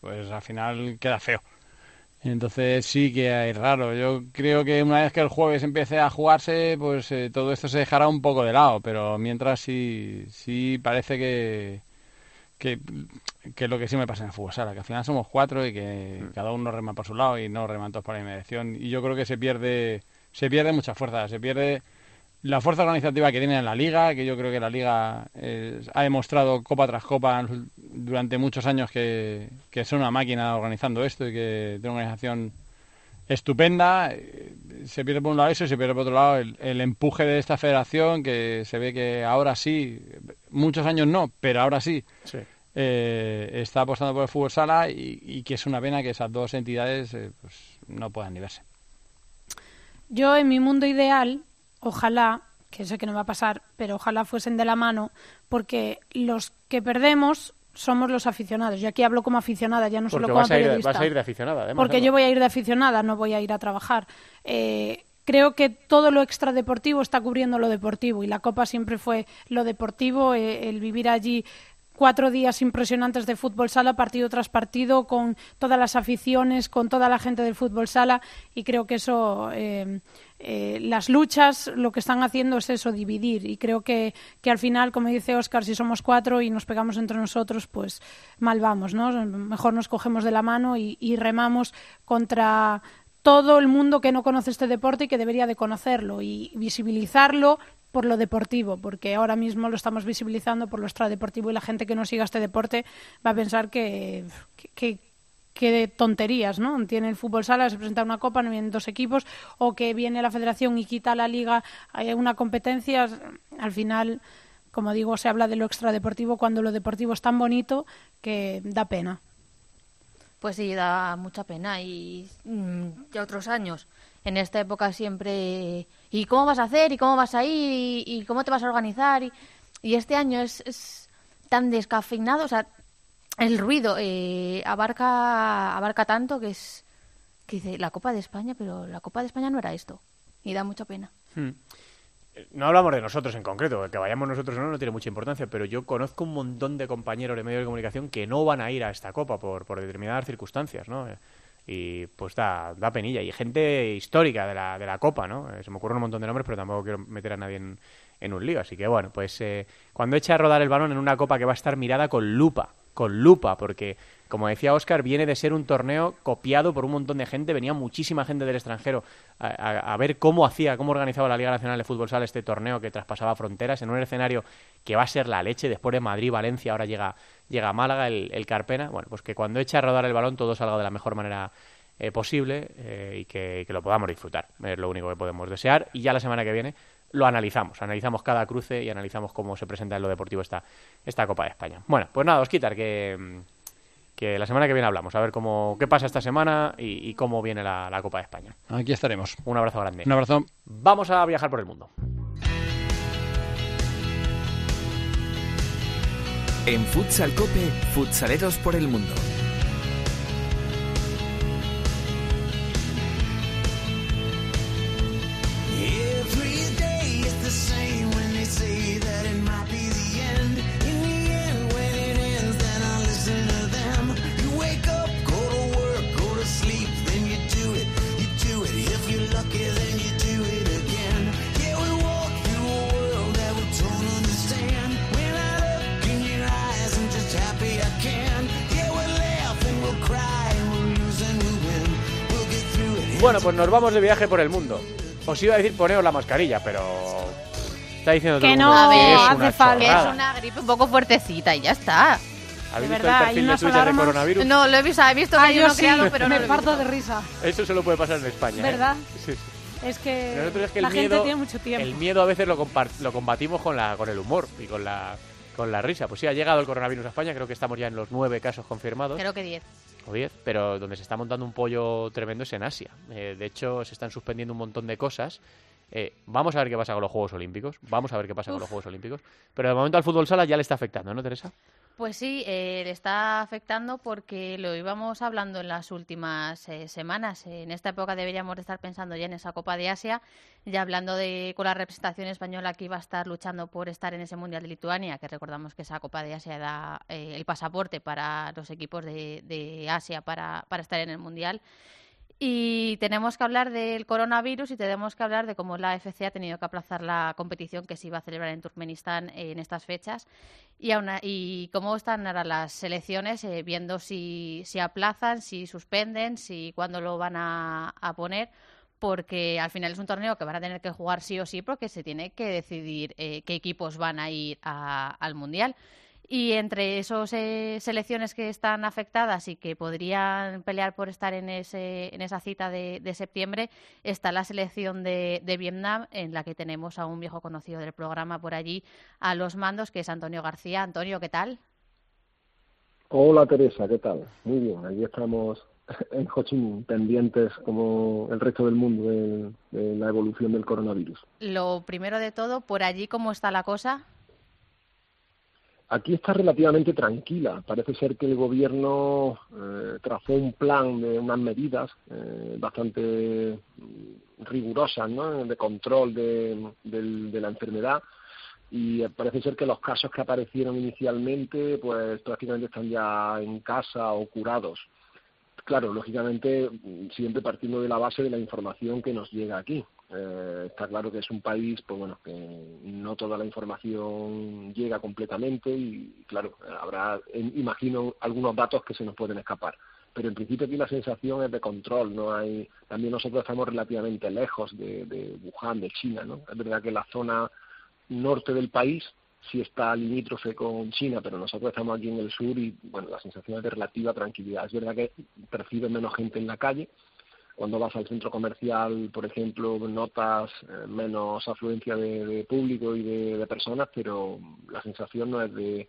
pues al final queda feo. Entonces sí que hay raro. Yo creo que una vez que el jueves empiece a jugarse, pues eh, todo esto se dejará un poco de lado, pero mientras sí, sí parece que, que, que lo que sí me pasa en el fútbol sala, que al final somos cuatro y que mm. cada uno rema por su lado y no reman todos por la inmediación. Y yo creo que se pierde, se pierde mucha fuerza, se pierde la fuerza organizativa que tiene en la liga, que yo creo que la liga eh, ha demostrado copa tras copa durante muchos años que, que son una máquina organizando esto y que tiene una organización estupenda. Eh, se pierde por un lado eso y se pierde por otro lado el, empuje de esta federación que se ve que ahora sí, muchos años no, pero ahora sí, eh, está apostando por el fútbol sala y, que es una pena que esas dos entidades pues, no puedan ni verse. Yo en mi mundo ideal ojalá, que sé que no va a pasar, pero ojalá fuesen de la mano, porque los que perdemos somos los aficionados. Yo aquí hablo como aficionada, ya no solo como periodista. vas a ir de aficionada, además, Porque yo voy a ir de aficionada, no voy a ir a trabajar. Eh, creo que todo lo extradeportivo está cubriendo lo deportivo y la Copa siempre fue lo deportivo, eh, el vivir allí cuatro días impresionantes de fútbol sala, partido tras partido, con todas las aficiones, con toda la gente del fútbol sala, y creo que eso, eh, eh, las luchas, lo que están haciendo es eso, dividir, y creo que, que al final, como dice Oscar, si somos cuatro y nos pegamos entre nosotros, pues mal vamos, ¿no? Mejor nos cogemos de la mano y, remamos contra todo el mundo que no conoce este deporte y que debería de conocerlo y visibilizarlo, por lo deportivo, porque ahora mismo lo estamos visibilizando por lo extradeportivo y la gente que no siga este deporte va a pensar que, que tonterías, ¿no? Tiene el fútbol sala, se presenta una copa, no vienen dos equipos, o que viene la federación y quita la liga, una competencia, al final, como digo, se habla de lo extradeportivo cuando lo deportivo es tan bonito que da pena. Pues sí, da mucha pena y mm, ya otros años en esta época siempre, ¿y cómo vas a hacer? ¿Y cómo vas a ir? ¿Y, cómo te vas a organizar? Y, y este año es, es, tan descafeinado, o sea, el ruido eh, abarca, abarca tanto que es, que dice, la Copa de España, pero la Copa de España no era esto. Y da mucha pena. Hmm. No hablamos de nosotros en concreto, que vayamos nosotros o no, no tiene mucha importancia, pero yo conozco un montón de compañeros de medios de comunicación que no van a ir a esta Copa por, por determinadas circunstancias, ¿no? y pues da, da penilla. Y gente histórica de la, de la Copa, ¿no? Eh, se me ocurren un montón de nombres, pero tampoco quiero meter a nadie en, en un lío. Así que bueno, pues eh, cuando eche a rodar el balón en una Copa que va a estar mirada con lupa, con lupa, porque como decía Oscar, viene de ser un torneo copiado por un montón de gente. Venía muchísima gente del extranjero a, ver cómo hacía, cómo organizaba la Liga Nacional de Fútbol Sala este torneo que traspasaba fronteras en un escenario que va a ser la leche. Después de Madrid, Valencia, ahora llega, llega a Málaga, el, Carpena. Bueno, pues que cuando eche a rodar el balón todo salga de la mejor manera eh, posible eh, y que, que, lo podamos disfrutar. Es lo único que podemos desear. Y ya la semana que viene lo analizamos. Analizamos cada cruce y analizamos cómo se presenta en lo deportivo esta, esta Copa de España. Bueno, pues nada, os quitar que, que la semana que viene hablamos, a ver cómo qué pasa esta semana y, cómo viene la, la, Copa de España. Aquí estaremos. Un abrazo grande. Un abrazo. Vamos a viajar por el mundo. En Futsal Cope, futsaleros por el mundo. Nos vamos de viaje por el mundo. Os iba a decir poneos la mascarilla, pero está diciendo que no hace falta. Que es una gripe un poco fuertecita y ya está. ¿Habéis visto el perfil de Twitter de coronavirus? No, lo he visto, he visto que ah, yo sí, creado, pero me no parto de risa. Eso solo puede pasar en España. ¿eh? ¿Verdad? Sí, sí. Es que, es que la el gente miedo, tiene mucho tiempo. El miedo a veces lo, lo combatimos con, la, con el humor y con la, con la risa. Pues sí, ha llegado el coronavirus a España, creo que estamos ya en los nueve casos confirmados. Creo que diez. O diez, pero donde se está montando un pollo tremendo es en Asia. Eh, de hecho, se están suspendiendo un montón de cosas. Eh, vamos a ver qué pasa con los Juegos Olímpicos. Vamos a ver qué pasa con los Juegos Olímpicos. Pero de momento al fútbol sala ya le está afectando, ¿no, Teresa? Pues sí, eh, le está afectando porque lo íbamos hablando en las últimas eh, semanas. En esta época deberíamos estar pensando ya en esa Copa de Asia, ya hablando de con la representación española que iba a estar luchando por estar en ese Mundial de Lituania, que recordamos que esa Copa de Asia da eh, el pasaporte para los equipos de, de Asia para, para estar en el Mundial. Y tenemos que hablar del coronavirus y tenemos que hablar de cómo la FC ha tenido que aplazar la competición que se iba a celebrar en Turkmenistán en estas fechas y, y cómo están ahora las selecciones eh, viendo si, si aplazan, si suspenden, si cuándo lo van a, poner porque al final es un torneo que van a tener que jugar sí o sí porque se tiene que decidir eh, qué equipos van a ir al Mundial. Y entre esas eh, selecciones que están afectadas y que podrían pelear por estar en, ese, en esa cita de, septiembre está la selección de, Vietnam, en la que tenemos a un viejo conocido del programa por allí, a los mandos, que es Antonio García. Antonio, ¿qué tal? Hola Teresa, ¿qué tal? Muy bien, allí estamos [LAUGHS] en Ho Chi Minh, pendientes como el resto del mundo de, de la evolución del coronavirus. Lo primero de todo, por allí, ¿cómo está la cosa? Aquí está relativamente tranquila. Parece ser que el gobierno eh, trazó un plan de unas medidas eh, bastante rigurosas ¿no? de control de, de, la enfermedad y parece ser que los casos que aparecieron inicialmente pues prácticamente están ya en casa o curados. Claro, lógicamente siempre partiendo de la base de la información que nos llega aquí. Eh, está claro que es un país, pues bueno, que no toda la información llega completamente y, claro, habrá, imagino, algunos datos que se nos pueden escapar. Pero en principio aquí la sensación es de control, no hay. También nosotros estamos relativamente lejos de, de Wuhan, de China, ¿no? Es verdad que la zona norte del país sí está limítrofe con China, pero nosotros estamos aquí en el sur y, bueno, la sensación es de relativa tranquilidad. Es verdad que percibe menos gente en la calle, cuando vas al centro comercial, por ejemplo, notas eh, menos afluencia de, público y de, personas, pero la sensación no es de,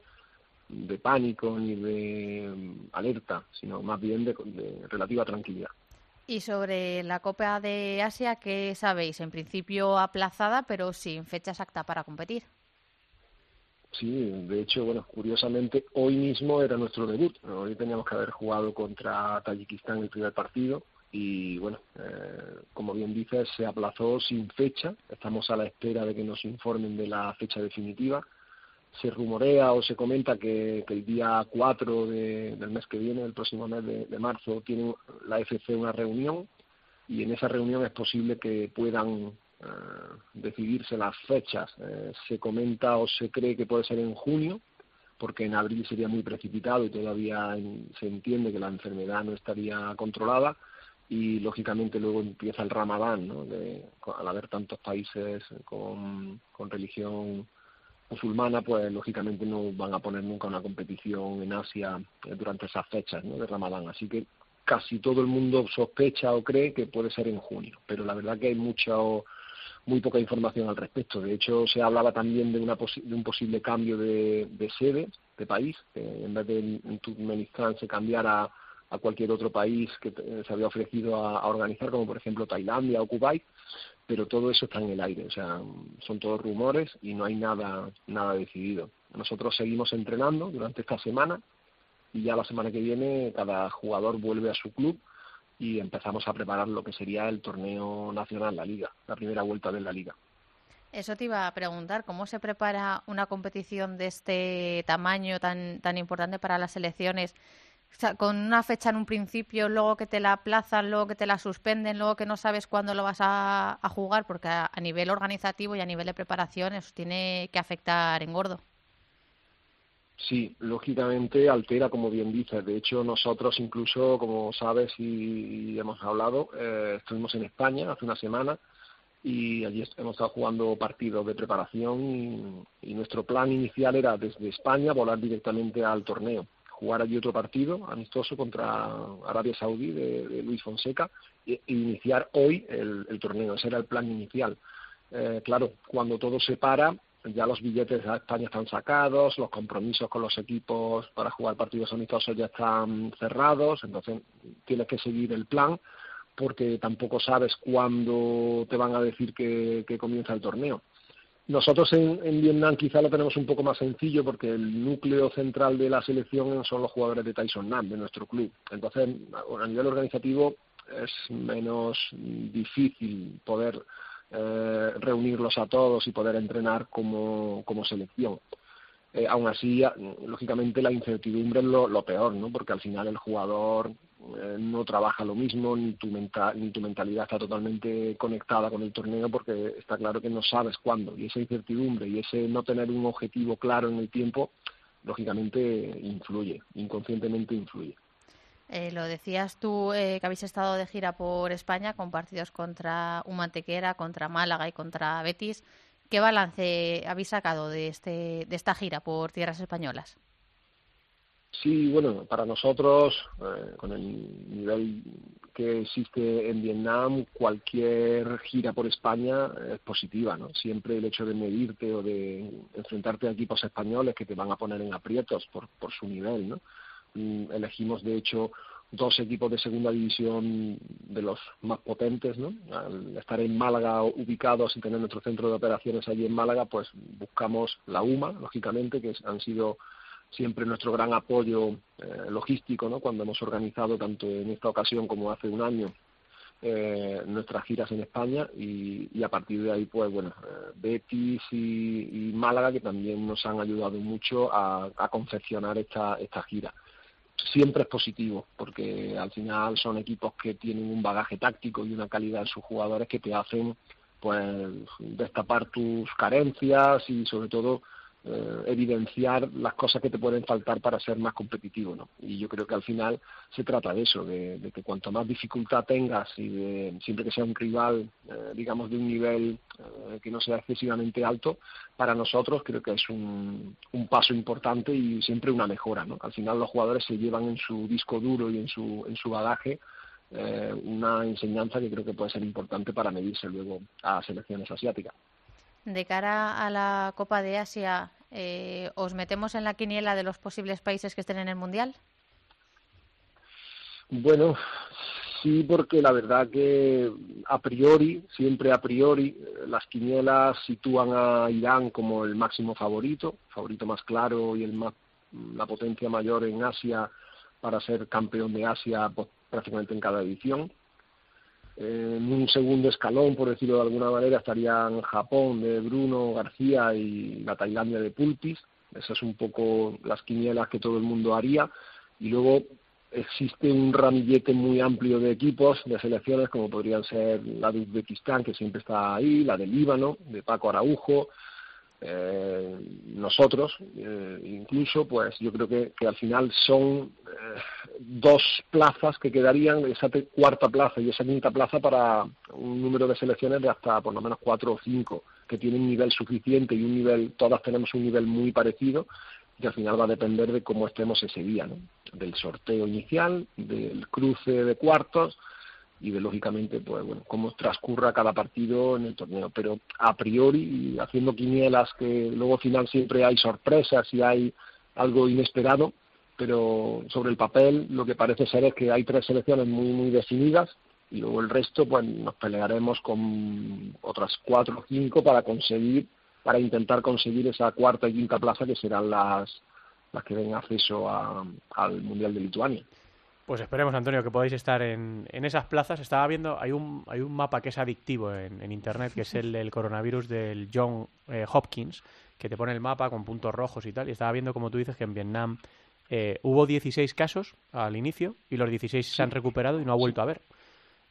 pánico ni de mm, alerta, sino más bien de, relativa tranquilidad. Y sobre la Copa de Asia, ¿qué sabéis? En principio aplazada, pero sin fecha exacta para competir. Sí, de hecho, bueno, curiosamente, hoy mismo era nuestro debut. Hoy teníamos que haber jugado contra Tayikistán el primer partido, y bueno, eh, como bien dices, se aplazó sin fecha. Estamos a la espera de que nos informen de la fecha definitiva. Se rumorea o se comenta que, el día 4 del mes que viene, el próximo mes de, marzo, tiene la FC una reunión y en esa reunión es posible que puedan eh, decidirse las fechas. Eh, se comenta o se cree que puede ser en junio porque en abril sería muy precipitado y todavía se entiende que la enfermedad no estaría controlada y lógicamente luego empieza el Ramadán, ¿no? al haber tantos países con, con religión musulmana, pues lógicamente no van a poner nunca una competición en Asia eh, durante esas fechas ¿no? de Ramadán. Así que casi todo el mundo sospecha o cree que puede ser en junio, pero la verdad que hay mucha muy poca información al respecto. De hecho, se hablaba también de, una de un posible cambio de, de sede, de país, que en vez de en Turkmenistán se cambiara a cualquier otro país que se había ofrecido a, organizar, como por ejemplo Tailandia o Kuwait, pero todo eso está en el aire, o sea, son todos rumores y no hay nada, nada decidido. Nosotros seguimos entrenando durante esta semana y ya la semana que viene cada jugador vuelve a su club y empezamos a preparar lo que sería el torneo nacional, la liga, la primera vuelta de la liga. Eso te iba a preguntar, ¿cómo se prepara una competición de este tamaño tan, tan importante para las selecciones? Con una fecha en un principio, luego que te la aplazan, luego que te la suspenden, luego que no sabes cuándo lo vas a, jugar, porque a, nivel organizativo y a nivel de preparación eso tiene que afectar en gordo. Sí, lógicamente altera, como bien dices. De hecho, nosotros incluso, como sabes y, hemos hablado, eh, estuvimos en España hace una semana y allí hemos estado jugando partidos de preparación y nuestro plan inicial era desde España volar directamente al torneo jugar allí otro partido amistoso contra Arabia Saudí de, Luis Fonseca e, iniciar hoy el, torneo. Ese era el plan inicial. Eh, claro, cuando todo se para, ya los billetes a España están sacados, los compromisos con los equipos para jugar partidos amistosos ya están cerrados, entonces tienes que seguir el plan porque tampoco sabes cuándo te van a decir que comienza el torneo. Nosotros en, Vietnam quizá lo tenemos un poco más sencillo porque el núcleo central de la selección son los jugadores de Tyson Nam, de nuestro club. Entonces, a nivel organizativo es menos difícil poder eh, reunirlos a todos y poder entrenar como, como selección. Eh, aún así, lógicamente la incertidumbre es lo, lo, peor, ¿no? Porque al final el jugador eh, no trabaja lo mismo, ni tu, ni tu mentalidad está totalmente conectada con el torneo porque está claro que no sabes cuándo. Y esa incertidumbre y ese no tener un objetivo claro en el tiempo, lógicamente influye, inconscientemente influye. Eh, lo decías tú eh, que habéis estado de gira por España con partidos contra Humantequera, contra Málaga y contra Betis. ¿Qué balance habéis sacado de, este, de esta gira por tierras españolas? Sí, bueno, para nosotros, eh, con el nivel que existe en Vietnam, cualquier gira por España es positiva, ¿no? Siempre el hecho de medirte o de enfrentarte a equipos españoles que te van a poner en aprietos por, por su nivel, ¿no? Mm, elegimos, de hecho, dos equipos de segunda división de los más potentes, ¿no? Al estar en Málaga ubicados y tener nuestro centro de operaciones allí en Málaga, pues buscamos la UMA, lógicamente, que han sido siempre nuestro gran apoyo eh, logístico, ¿no? Cuando hemos organizado tanto en esta ocasión como hace un año eh, nuestras giras en España y, a partir de ahí, pues bueno, eh, Betis y, Málaga que también nos han ayudado mucho a, confeccionar esta, esta gira. Siempre es positivo porque al final son equipos que tienen un bagaje táctico y una calidad en sus jugadores que te hacen pues destapar tus carencias y sobre todo eh, evidenciar las cosas que te pueden faltar para ser más competitivo, ¿no? Y yo creo que al final se trata de eso, de, que cuanto más dificultad tengas y de, siempre que sea un rival, eh, digamos, de un nivel eh, que no sea excesivamente alto, para nosotros creo que es un, un paso importante y siempre una mejora, ¿no? Al final los jugadores se llevan en su disco duro y en su, en su bagaje una enseñanza que creo que puede ser importante para medirse luego a selecciones asiáticas. De cara a la Copa de Asia, eh, ¿os metemos en la quiniela de los posibles países que estén en el Mundial? Bueno, sí, porque la verdad que a priori, siempre a priori, las quinielas sitúan a Irán como el máximo favorito, favorito más claro y el más, la potencia mayor en Asia para ser campeón de Asia pues, prácticamente en cada edición en un segundo escalón, por decirlo de alguna manera, estarían Japón de Bruno García y la Tailandia de Pulpis. Esas son un poco las quinielas que todo el mundo haría. Y luego existe un ramillete muy amplio de equipos, de selecciones, como podrían ser la de Uzbekistán, que siempre está ahí, la de Líbano, de Paco Araujo, eh, nosotros, eh, incluso, pues yo creo que, que al final son dos plazas que quedarían, esa cuarta plaza y esa quinta plaza para un número de selecciones de hasta por lo menos cuatro o cinco que tienen nivel suficiente y un nivel, todas tenemos un nivel muy parecido y al final va a depender de cómo estemos ese día, ¿no? del sorteo inicial, del cruce de cuartos y de lógicamente pues bueno cómo transcurra cada partido en el torneo pero a priori haciendo quinielas que luego al final siempre hay sorpresas y hay algo inesperado pero sobre el papel lo que parece ser es que hay tres selecciones muy muy definidas y luego el resto pues nos pelearemos con otras cuatro o cinco para conseguir para intentar conseguir esa cuarta y quinta plaza que serán las las que den acceso al mundial de Lituania pues esperemos, Antonio, que podáis estar en, en, esas plazas. Estaba viendo, hay un, hay un mapa que es adictivo en, Internet, que es el del coronavirus del John eh, Hopkins, que te pone el mapa con puntos rojos y tal. Y estaba viendo, como tú dices, que en Vietnam eh, hubo 16 casos al inicio y los 16 se han recuperado y no ha vuelto a ver.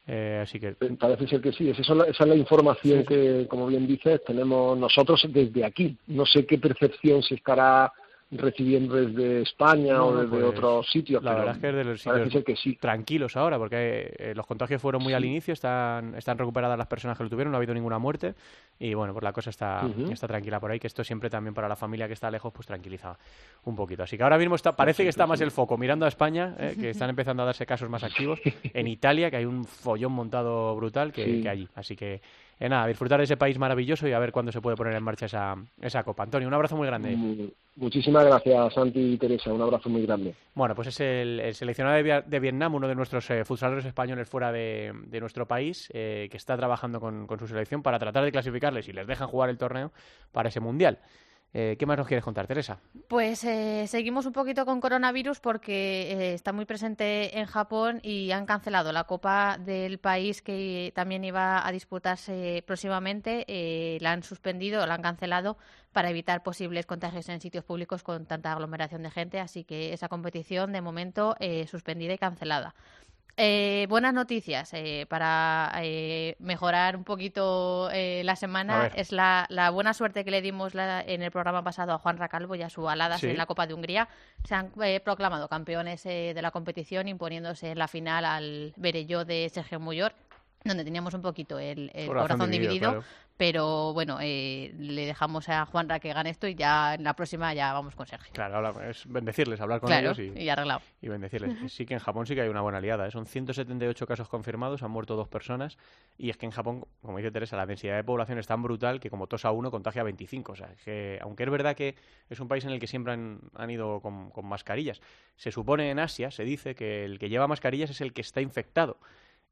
Eh, así que parece ser que sí. Esa es la, esa es la información que, como bien dices, tenemos nosotros desde aquí. No sé qué percepción se estará recibiendo desde España o desde pues, otros sitios. La verdad es que es de los sitios que sí. tranquilos ahora, porque eh, los contagios fueron muy al inicio, están, están recuperadas las personas que lo tuvieron, no ha habido ninguna muerte y bueno, pues la cosa está, está tranquila por ahí, que esto siempre también para la familia que está lejos, pues tranquiliza un poquito. Así que ahora mismo está, parece que está más el foco mirando a España, eh, que están empezando a darse casos más activos, [LAUGHS] en Italia, que hay un follón montado brutal que, que allí. Así que eh, nada, disfrutar de ese país maravilloso y a ver cuándo se puede poner en marcha esa, esa copa. Antonio, un abrazo muy grande. Muchísimas gracias, Santi y Teresa. Un abrazo muy grande. Bueno, pues es el, seleccionado de, Vietnam, uno de nuestros eh, futboleros españoles fuera de, nuestro país, eh, que está trabajando con, con, su selección para tratar de clasificarles y les dejan jugar el torneo para ese mundial. Eh, ¿Qué más nos quieres contar, Teresa? Pues eh, seguimos un poquito con coronavirus porque eh, está muy presente en Japón y han cancelado la Copa del país que también iba a disputarse próximamente. la han suspendido, la han cancelado para evitar posibles contagios en sitios públicos con tanta aglomeración de gente. Así que esa competición de momento suspendida y cancelada. Eh, buenas noticias eh, para eh, mejorar un poquito la semana. Es la, buena suerte que le dimos en el programa pasado a Juan Racalvo y a su Aladas en la Copa de Hungría. Se han proclamado campeones de la competición imponiéndose en la final al Berelló de Sergio Muyor donde teníamos un poquito el, corazón, dividido, pero bueno, eh, le dejamos a Juanra que gane esto y ya en la próxima ya vamos con Sergio. Claro, es bendecirles, hablar con ellos y, y, arreglado. Y bendecirles. Sí que en Japón sí que hay una buena aliada, ¿eh? son 178 casos confirmados, han muerto dos personas y es que en Japón, como dice Teresa, la densidad de población es tan brutal que como tosa uno contagia a 25. O sea, que aunque es verdad que es un país en el que siempre han, han ido con, con mascarillas, se supone en Asia, se dice que el que lleva mascarillas es el que está infectado.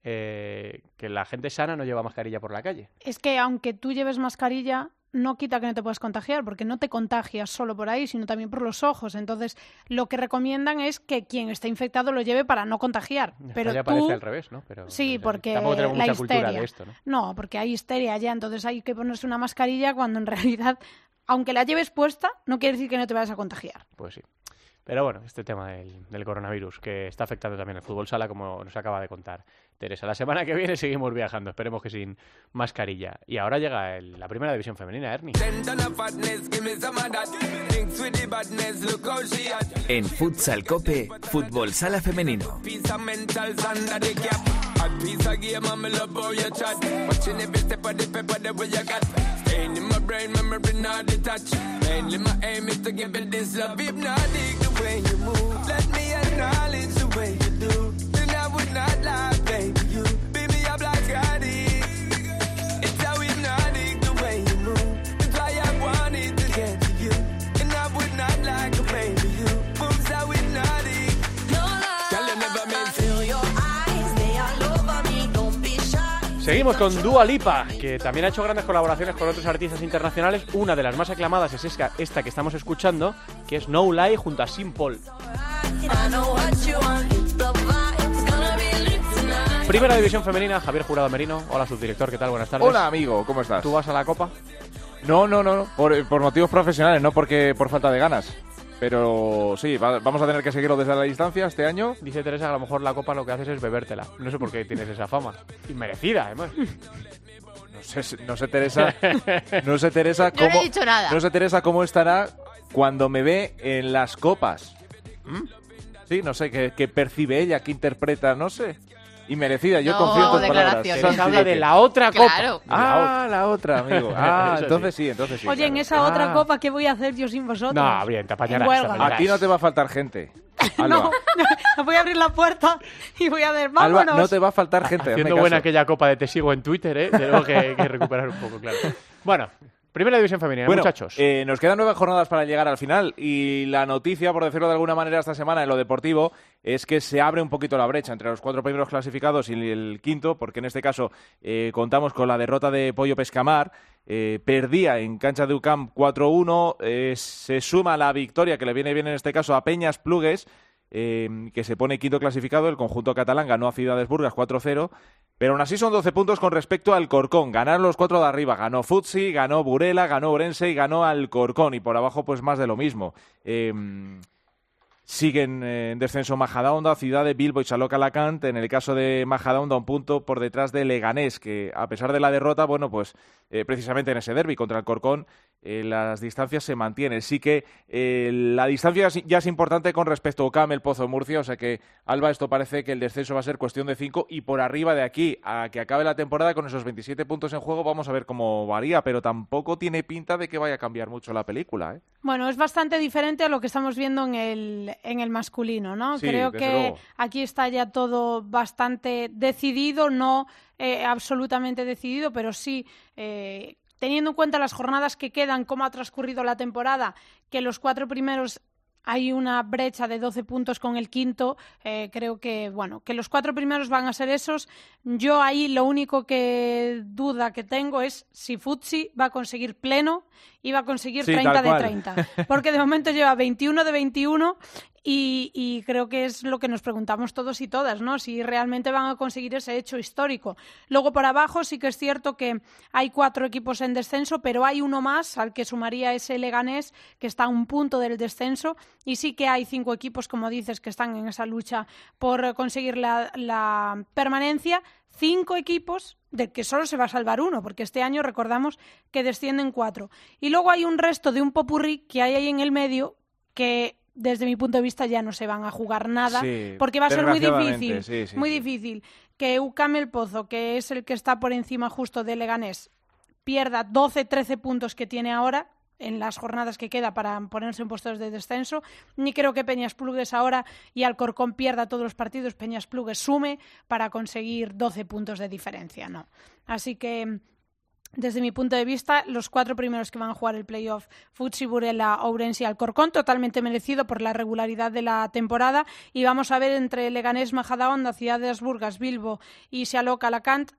Eh, que la gente sana no lleva mascarilla por la calle. Es que aunque tú lleves mascarilla, no quita que no te puedas contagiar, porque no te contagias solo por ahí, sino también por los ojos. Entonces, lo que recomiendan es que quien está infectado lo lleve para no contagiar. Pero ya parece al revés, ¿no? sí, porque la histeria. ¿no? porque hay histeria ya, entonces hay que ponerse una mascarilla cuando en [LAUGHS] realidad, aunque la lleves puesta, no quiere decir que no te vayas a contagiar. Pues sí. Pero bueno, este tema del, coronavirus que está afectando también al fútbol sala, como nos acaba de contar Teresa. La semana que viene seguimos viajando, esperemos que sin mascarilla. Y ahora llega la primera división femenina, Ernie. En Futsal Cope, fútbol sala femenino. My not aim is to give it this love. Hypnotic the way you move. Let me acknowledge Seguimos con Dua Lipa, que también ha hecho grandes colaboraciones con otros artistas internacionales. Una de las más aclamadas es esta que estamos escuchando, que es No Lie junto a Simple. Primera división femenina, Javier Jurado Merino. Hola, subdirector, ¿qué tal? Buenas tardes. Hola, amigo, ¿cómo estás? ¿Tú vas a la Copa? No, no, no, Por, por, motivos profesionales, no porque por falta de ganas. Pero sí, vamos a tener que seguirlo desde la distancia este año. Dice Teresa, a lo mejor la Copa lo que haces es bebértela. No sé por qué tienes esa fama. Inmerecida, además. No sé, no sé Teresa, no sé Teresa [LAUGHS] Yo no he cómo, dicho nada. no sé Teresa cómo estará cuando me ve en las copas. ¿Mm? Sí, no sé qué, qué percibe ella, qué interpreta, no sé. Y merecida, yo No, confío en tus palabras. Santi habla de la otra copa. Claro. Ah, la otra, amigo. [LAUGHS] Ah, entonces sí, entonces sí. Oye, en esa otra Ah. copa, ¿qué voy a hacer yo sin vosotros? No, bien, te apañarás. A ti no te va a faltar gente. [LAUGHS] Alba. [LAUGHS] No, voy a abrir la puerta y voy a ver, Alba, vámonos. no te va a faltar gente. Haciendo buena aquella copa de te sigo en Twitter, ¿eh? Tenemos que, que recuperar un poco, claro. Bueno, primera división femenina, Bueno, muchachos. eh, nos quedan nueve jornadas para llegar al final y la noticia, por decirlo de alguna manera, esta semana en lo deportivo es que se abre un poquito la brecha entre los cuatro primeros clasificados y el quinto, porque en este caso eh, contamos con la derrota de Pollo Pescamar. eh, perdía en cancha de UCAM 4-1, eh, se suma la victoria que le viene bien en este caso a Peñas Plugues, eh, que se pone quinto clasificado. El conjunto catalán ganó a Ciudades Burgas 4-0. Pero aún así son 12 puntos con respecto al Corcón. Ganaron los cuatro de arriba. Ganó Futsi, ganó Burela, ganó Orense y ganó Alcorcón. Y por abajo, pues más de lo mismo. Eh, siguen eh, en descenso Majadahonda, Ciudad de Bilbo y Chaloca Alacant. En el caso de Majadahonda, un punto por detrás de Leganés, que a pesar de la derrota, bueno, pues eh, precisamente en ese derby contra el Corcón, eh, las distancias se mantienen. Sí que eh, la distancia ya es- importante con respecto a Ocam, el Pozo de Murcia, o sea que, Alba, esto parece que el descenso va a ser cuestión de 5 y por arriba de aquí a que acabe la temporada con esos 27 puntos en juego, vamos a ver cómo varía, pero tampoco tiene pinta de que vaya a cambiar mucho la película, ¿eh? Bueno, es bastante diferente a lo que estamos viendo en el, en el masculino, ¿no? Sí, Creo que luego. aquí está ya todo bastante decidido, no absolutamente decidido, pero sí teniendo en cuenta las jornadas que quedan, cómo ha transcurrido la temporada, que los cuatro primeros hay una brecha de 12 puntos con el quinto. eh, creo que, bueno, que los cuatro primeros van a ser esos. Yo ahí lo único que duda que tengo es si Futsi va a conseguir pleno va a conseguir Sí, 30 tal de cual. 30. [LAUGHS] Porque de momento lleva 21 de 21 y, y creo que es lo que nos preguntamos todos y todas, ¿no? Si realmente van a conseguir ese hecho histórico. Luego por abajo sí que es cierto que hay cuatro equipos en descenso, pero hay uno más al que sumaría ese Leganés que está a un punto del descenso y sí que hay cinco equipos, como dices, que están en esa lucha por conseguir la, la permanencia. Cinco equipos de que solo se va a salvar uno, porque este año recordamos que descienden cuatro. Y luego hay un resto de un popurrí que hay ahí en el medio que desde mi punto de vista ya no se van a jugar nada Sí, porque va a ser muy difícil, sí, sí, muy difícil que UCAM el Pozo, que es el que está por encima justo de Leganés, pierda 12, 13 puntos que tiene ahora en las jornadas que queda para ponerse en puestos de descenso, ni creo que Peñas Plugues ahora y Alcorcón pierda todos los partidos, Peñas Plugues sume para conseguir 12 puntos de diferencia, no. Así que desde mi punto de vista, los cuatro primeros que van a jugar el playoff, Futsi, Burela, Ourense y Alcorcón, totalmente merecido por la regularidad de la temporada. Y vamos a ver entre Leganés, Majadahonda, Ciudades Burgas, Bilbo y Sialoca, Alacant,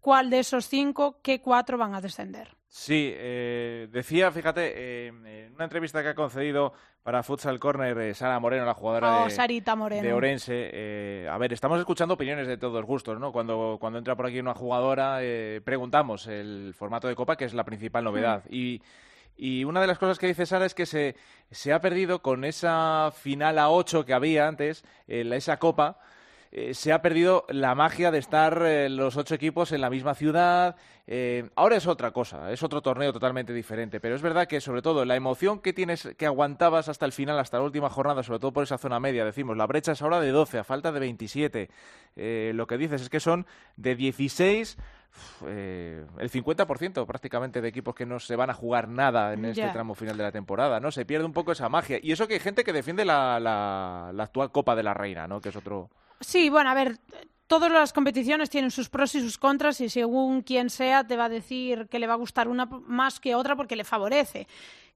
cuál de esos cinco, qué cuatro van a descender. Sí, eh, decía, fíjate, eh, en una entrevista que ha concedido para Futsal Corner eh, Sara Moreno, la jugadora Oh, de, Sarita Moreno. de Orense. eh, a ver, estamos escuchando opiniones de todos gustos, ¿no? Cuando, cuando entra por aquí una jugadora, eh, preguntamos el formato de copa, que es la principal novedad. Y, y una de las cosas que dice Sara es que se, se ha perdido con esa final a 8 que había antes, esa copa. Eh, se ha perdido la magia de estar eh, los ocho equipos en la misma ciudad. eh, ahora es otra cosa, es otro torneo totalmente diferente. Pero es verdad que, sobre todo, la emoción que tienes, que aguantabas hasta el final, hasta la última jornada, sobre todo por esa zona media, decimos, la brecha es ahora de 12, a falta de 27. Eh, lo que dices es que son de 16. uf, eh, el 50% prácticamente de equipos que no se van a jugar nada en este tramo final de la temporada, ¿no? Se pierde un poco esa magia. Y eso que hay gente que defiende la, la- la actual Copa de la Reina, ¿no? Que es otro... Sí, bueno, a ver, todas las competiciones tienen sus pros y sus contras y según quien sea te va a decir que le va a gustar una más que otra porque le favorece.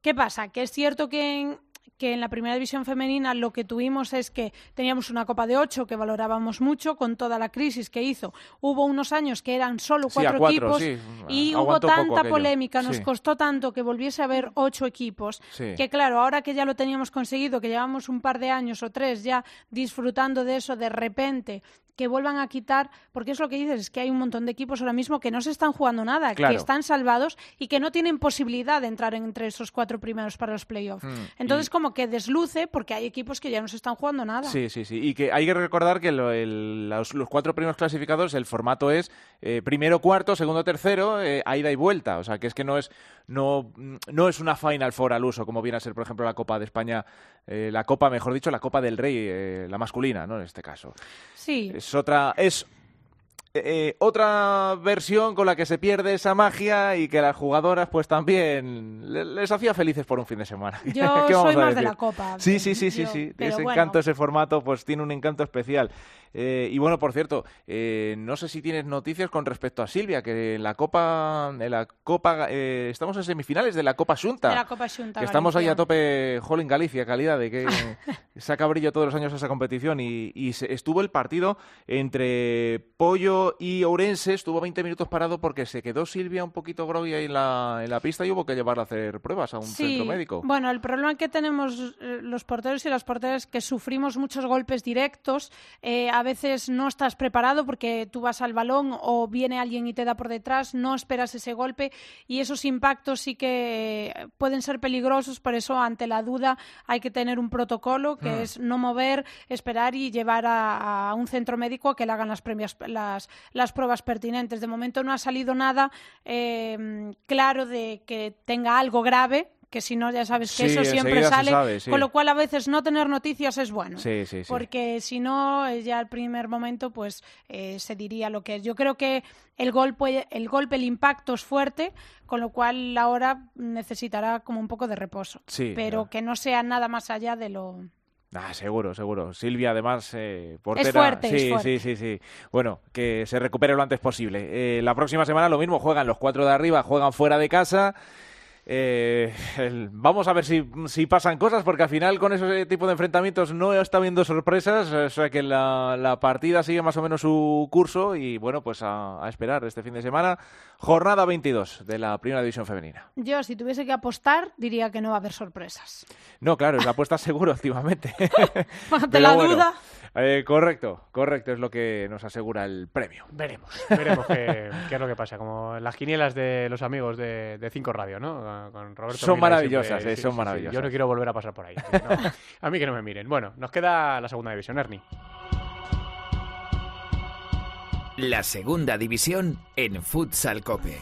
¿Qué pasa? Que es cierto que en, que en la primera división femenina lo que tuvimos es que teníamos una Copa de ocho que valorábamos mucho con toda la crisis que hizo. Hubo unos años que eran solo Sí, cuatro, equipos sí. y hubo tanta polémica, nos Sí. costó tanto que volviese a haber ocho equipos que claro, ahora que ya lo teníamos conseguido, que llevamos un par de años o tres ya disfrutando de eso, de repente que vuelvan a quitar, porque es lo que dices, es que hay un montón de equipos ahora mismo que no se están jugando nada, Claro. que están salvados y que no tienen posibilidad de entrar entre esos cuatro primeros para los playoffs. Mm, Entonces, y- como que desluce porque hay equipos que ya no se están jugando nada. Sí, sí, sí. Y que hay que recordar que lo- el- los, los cuatro primeros clasificados, el formato es eh, primero, cuarto, segundo, tercero, eh, a ida y vuelta. O sea, que es que no es, no, no es una Final Four al uso, como viene a ser, por ejemplo, la Copa de España, eh, la Copa, mejor dicho, la Copa del Rey, eh, la masculina, ¿no? En este caso. Sí. Es otra, es eh, otra versión con la que se pierde esa magia y que las jugadoras pues también le- les hacía felices por un fin de semana. Yo [LAUGHS] ¿Qué vamos soy a más de la Copa. Sí, sí, sí, sí, sí. pero Ese bueno. encanto, ese formato, pues tiene un encanto especial. Eh, y bueno, por cierto, eh, no sé si tienes noticias con respecto a Silvia, que en la Copa, en la Copa, eh, estamos en semifinales de la Copa Xunta. De la Copa Xunta Que estamos ahí a tope, Jolín Galicia, calidad de que [LAUGHS] saca brillo todos los años a esa competición. Y, y se- estuvo el partido entre Pollo y Ourense, estuvo 20 minutos parado porque se quedó Silvia un poquito groggy ahí en la, en la pista y hubo que llevarla a hacer pruebas a un Sí, centro médico. Bueno, el problema que tenemos eh, los porteros y las porteras es que sufrimos muchos golpes directos. eh, a veces no estás preparado porque tú vas al balón o viene alguien y te da por detrás, no esperas ese golpe y esos impactos sí que eh, pueden ser peligrosos. Por eso, ante la duda, hay que tener un protocolo que Mm. es no mover, esperar y llevar a, a un centro médico a que le hagan las, premias, las, las pruebas pertinentes. De momento no ha salido nada eh, claro de que tenga algo grave que si no ya sabes que Sí, eso siempre sale, sabe, sí. con lo cual a veces no tener noticias es bueno. Sí. Porque si no, eh, ya al primer momento, pues eh, se diría lo que es. Yo creo que el golpe, el golpe, el impacto es fuerte, con lo cual ahora necesitará como un poco de reposo. Pero claro. que no sea nada más allá de lo. Ah, seguro, seguro. Silvia, además, eh, portera. fuerte, sí, es fuerte. sí, sí, sí. Bueno, que se recupere lo antes posible. Eh, la próxima semana lo mismo, juegan los cuatro de arriba, juegan fuera de casa. Eh, el- vamos a ver si, si pasan cosas, porque al final con ese tipo de enfrentamientos no está habiendo sorpresas, o sea que la, la partida sigue más o menos su curso y bueno, pues a, a esperar este fin de semana. Jornada 22 de la Primera División Femenina. Yo, si tuviese que apostar, diría que no va a haber sorpresas. No, claro, es la apuesta [LAUGHS] seguro últimamente. [LAUGHS] Ante la bueno, duda. Eh, correcto, correcto, es lo que nos asegura el premio. Veremos, veremos qué, [LAUGHS] qué es lo que pasa. Como las quinielas de los amigos de, de Cinco Radio, ¿no? Con Roberto Son maravillosas, siempre- eh, son maravillosas. Yo no quiero volver a pasar por ahí. no. [LAUGHS] a mí que no me miren. Bueno, nos queda la segunda división, Ernie. La segunda división en Futsal Cope.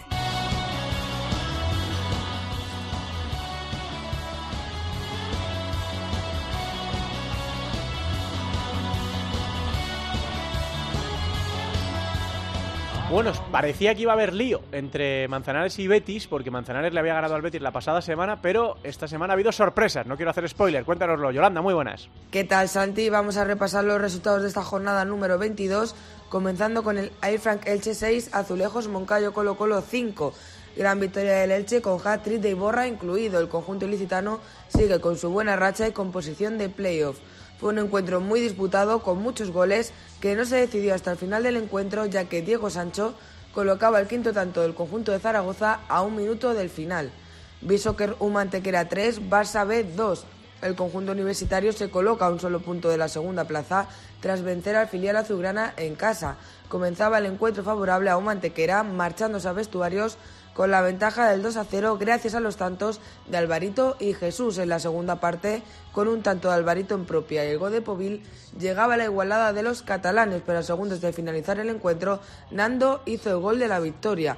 Bueno, parecía que iba a haber lío entre Manzanares y Betis, porque Manzanares le había ganado al Betis la pasada semana, pero esta semana ha habido sorpresas. No quiero hacer spoiler, cuéntanoslo. Yolanda, muy buenas. ¿Qué tal, Santi? Vamos a repasar los resultados de esta jornada número 22, comenzando con el Air Frank Elche 6, Azulejos Moncayo Colo Colo 5. Gran victoria del Elche con hat-trick de Iborra incluido. El conjunto ilicitano sigue con su buena racha y con posición de playoff. Fue un encuentro muy disputado con muchos goles que no se decidió hasta el final del encuentro ya que Diego Sancho colocaba el quinto tanto del conjunto de Zaragoza a un minuto del final. Bishoker U Mantequera 3, Barça B 2. El conjunto universitario se coloca a un solo punto de la segunda plaza tras vencer al filial azulgrana en casa. Comenzaba el encuentro favorable a un Mantequera marchándose a vestuarios con la ventaja del 2 a 0 gracias a los tantos de Alvarito y Jesús en la segunda parte con un tanto de Alvarito en propia y el de Povil llegaba a la igualada de los catalanes pero a segundos de finalizar el encuentro Nando hizo el gol de la victoria.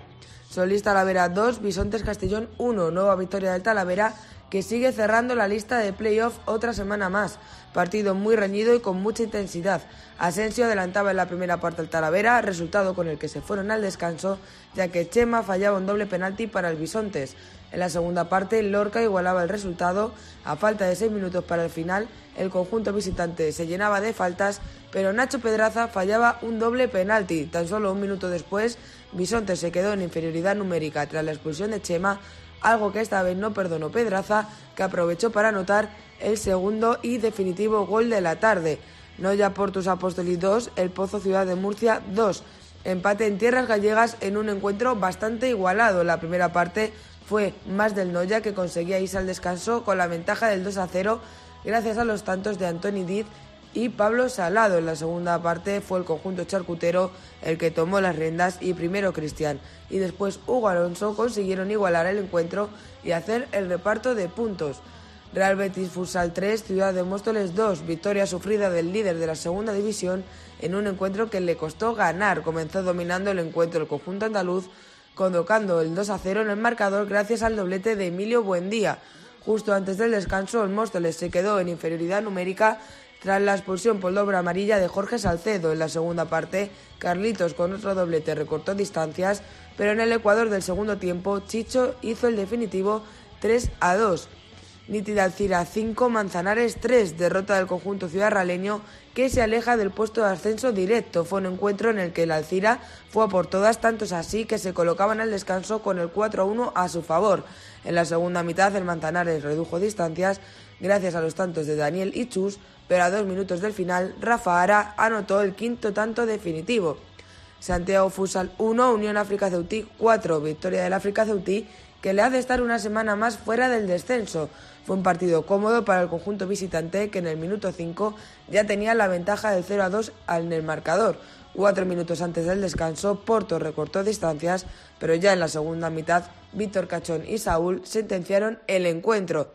Solís Talavera 2, Bisontes Castellón 1, nueva victoria del Talavera que sigue cerrando la lista de playoff otra semana más. Partido muy reñido y con mucha intensidad. Asensio adelantaba en la primera parte al Talavera, resultado con el que se fueron al descanso, ya que Chema fallaba un doble penalti para el Bisontes. En la segunda parte, Lorca igualaba el resultado. A falta de seis minutos para el final, el conjunto visitante se llenaba de faltas, pero Nacho Pedraza fallaba un doble penalti. Tan solo un minuto después, Bisontes se quedó en inferioridad numérica tras la expulsión de Chema, algo que esta vez no perdonó Pedraza, que aprovechó para anotar el segundo y definitivo gol de la tarde. Noya Portus Apóstolis 2, El Pozo Ciudad de Murcia 2. Empate en tierras gallegas en un encuentro bastante igualado. La primera parte fue más del Noya que conseguía irse al descanso con la ventaja del 2 a 0 gracias a los tantos de Antoni Diz y Pablo Salado. En la segunda parte fue el conjunto charcutero el que tomó las riendas y primero Cristian y después Hugo Alonso consiguieron igualar el encuentro y hacer el reparto de puntos. Real Betis Futsal 3, Ciudad de Móstoles 2, victoria sufrida del líder de la segunda división en un encuentro que le costó ganar. Comenzó dominando el encuentro el conjunto andaluz, convocando el 2 a 0 en el marcador gracias al doblete de Emilio Buendía. Justo antes del descanso, el Móstoles se quedó en inferioridad numérica tras la expulsión por doble amarilla de Jorge Salcedo. En la segunda parte, Carlitos con otro doblete recortó distancias, pero en el Ecuador del segundo tiempo, Chicho hizo el definitivo 3 a 2. Nítida Alcira 5, Manzanares 3, derrota del conjunto ciudadraleño que se aleja del puesto de ascenso directo. Fue un encuentro en el que el Alcira fue por todas, tantos así que se colocaban al descanso con el 4 a 1 a su favor. En la segunda mitad, el Manzanares redujo distancias gracias a los tantos de Daniel y Chus, pero a dos minutos del final, Rafa Ara anotó el quinto tanto definitivo. Santiago Fusal 1, Unión África Ceutí 4, victoria del África Ceutí que le hace estar una semana más fuera del descenso. Fue un partido cómodo para el conjunto visitante que en el minuto 5 ya tenía la ventaja del 0 a 2 en el marcador. Cuatro minutos antes del descanso, Porto recortó distancias, pero ya en la segunda mitad, Víctor Cachón y Saúl sentenciaron el encuentro.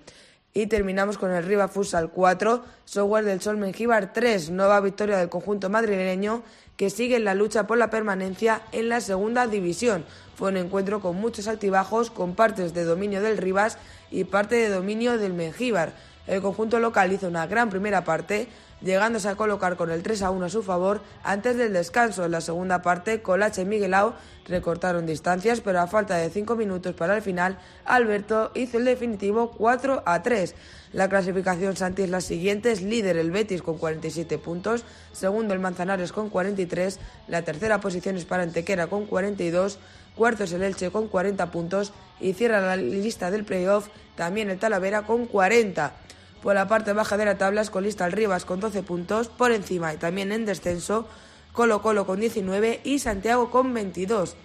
Y terminamos con el Riva Futsal 4, Software del Sol Mengíbar 3, nueva victoria del conjunto madrileño que sigue en la lucha por la permanencia en la segunda división. Fue un encuentro con muchos altibajos, con partes de dominio del Rivas y parte de dominio del Mengíbar. El conjunto local hizo una gran primera parte, llegándose a colocar con el 3 a 1 a su favor antes del descanso. En la segunda parte, Colache y Miguelao recortaron distancias, pero a falta de 5 minutos para el final, Alberto hizo el definitivo 4 a 3. La clasificación Santi es la siguiente, líder el Betis con 47 puntos, segundo el Manzanares con 43, la tercera posición es para Antequera con 42, cuarto es el Elche con 40 puntos y cierra la lista del playoff también el Talavera con 40. Por la parte baja de la tabla es colista el Rivas con 12 puntos, por encima y también en descenso Colo Colo con 19 y Santiago con 22.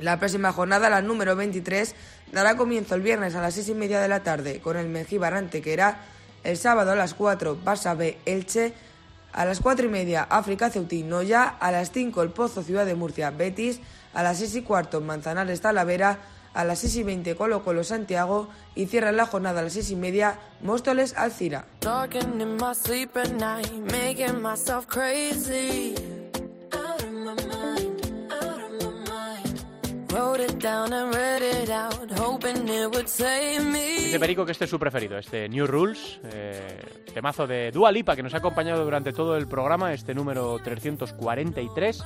La próxima jornada, la número 23, dará comienzo el viernes a las 6 y media de la tarde con el Mengíbar Antequera, el sábado a las 4 Barça B Elche, a las 4 y media África Ceutí Noya, a las 5 el Pozo Ciudad de Murcia Betis, a las 6 y cuarto Manzanares Talavera, a las 6 y 20 Colo Colo Santiago y cierra la jornada a las 6 y media Móstoles Alcira. Dice Perico que este es su preferido, este New Rules, eh, temazo de Dua Lipa que nos ha acompañado durante todo el programa, este número 343.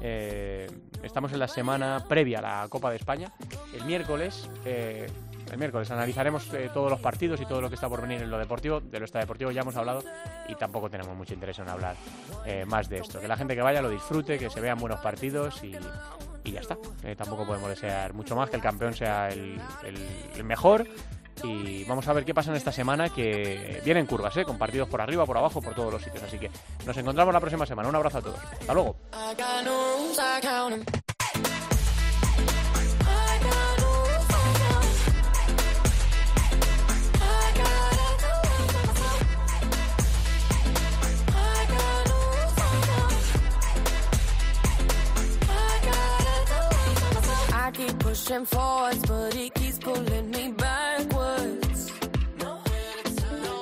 Eh, estamos en la semana previa a la Copa de España. El miércoles, eh, el miércoles analizaremos eh, todos los partidos y todo lo que está por venir en lo deportivo. De lo deportivo ya hemos hablado y tampoco tenemos mucho interés en hablar más de esto. Que la gente que vaya lo disfrute, que se vean buenos partidos y, ya está. tampoco podemos desear mucho más que el campeón sea el, el mejor y vamos a ver qué pasa en esta semana que vienen curvas, ¿eh? con partidos por arriba, por abajo, por todos los sitios. Así que nos encontramos la próxima semana. Un abrazo a todos. Hasta luego.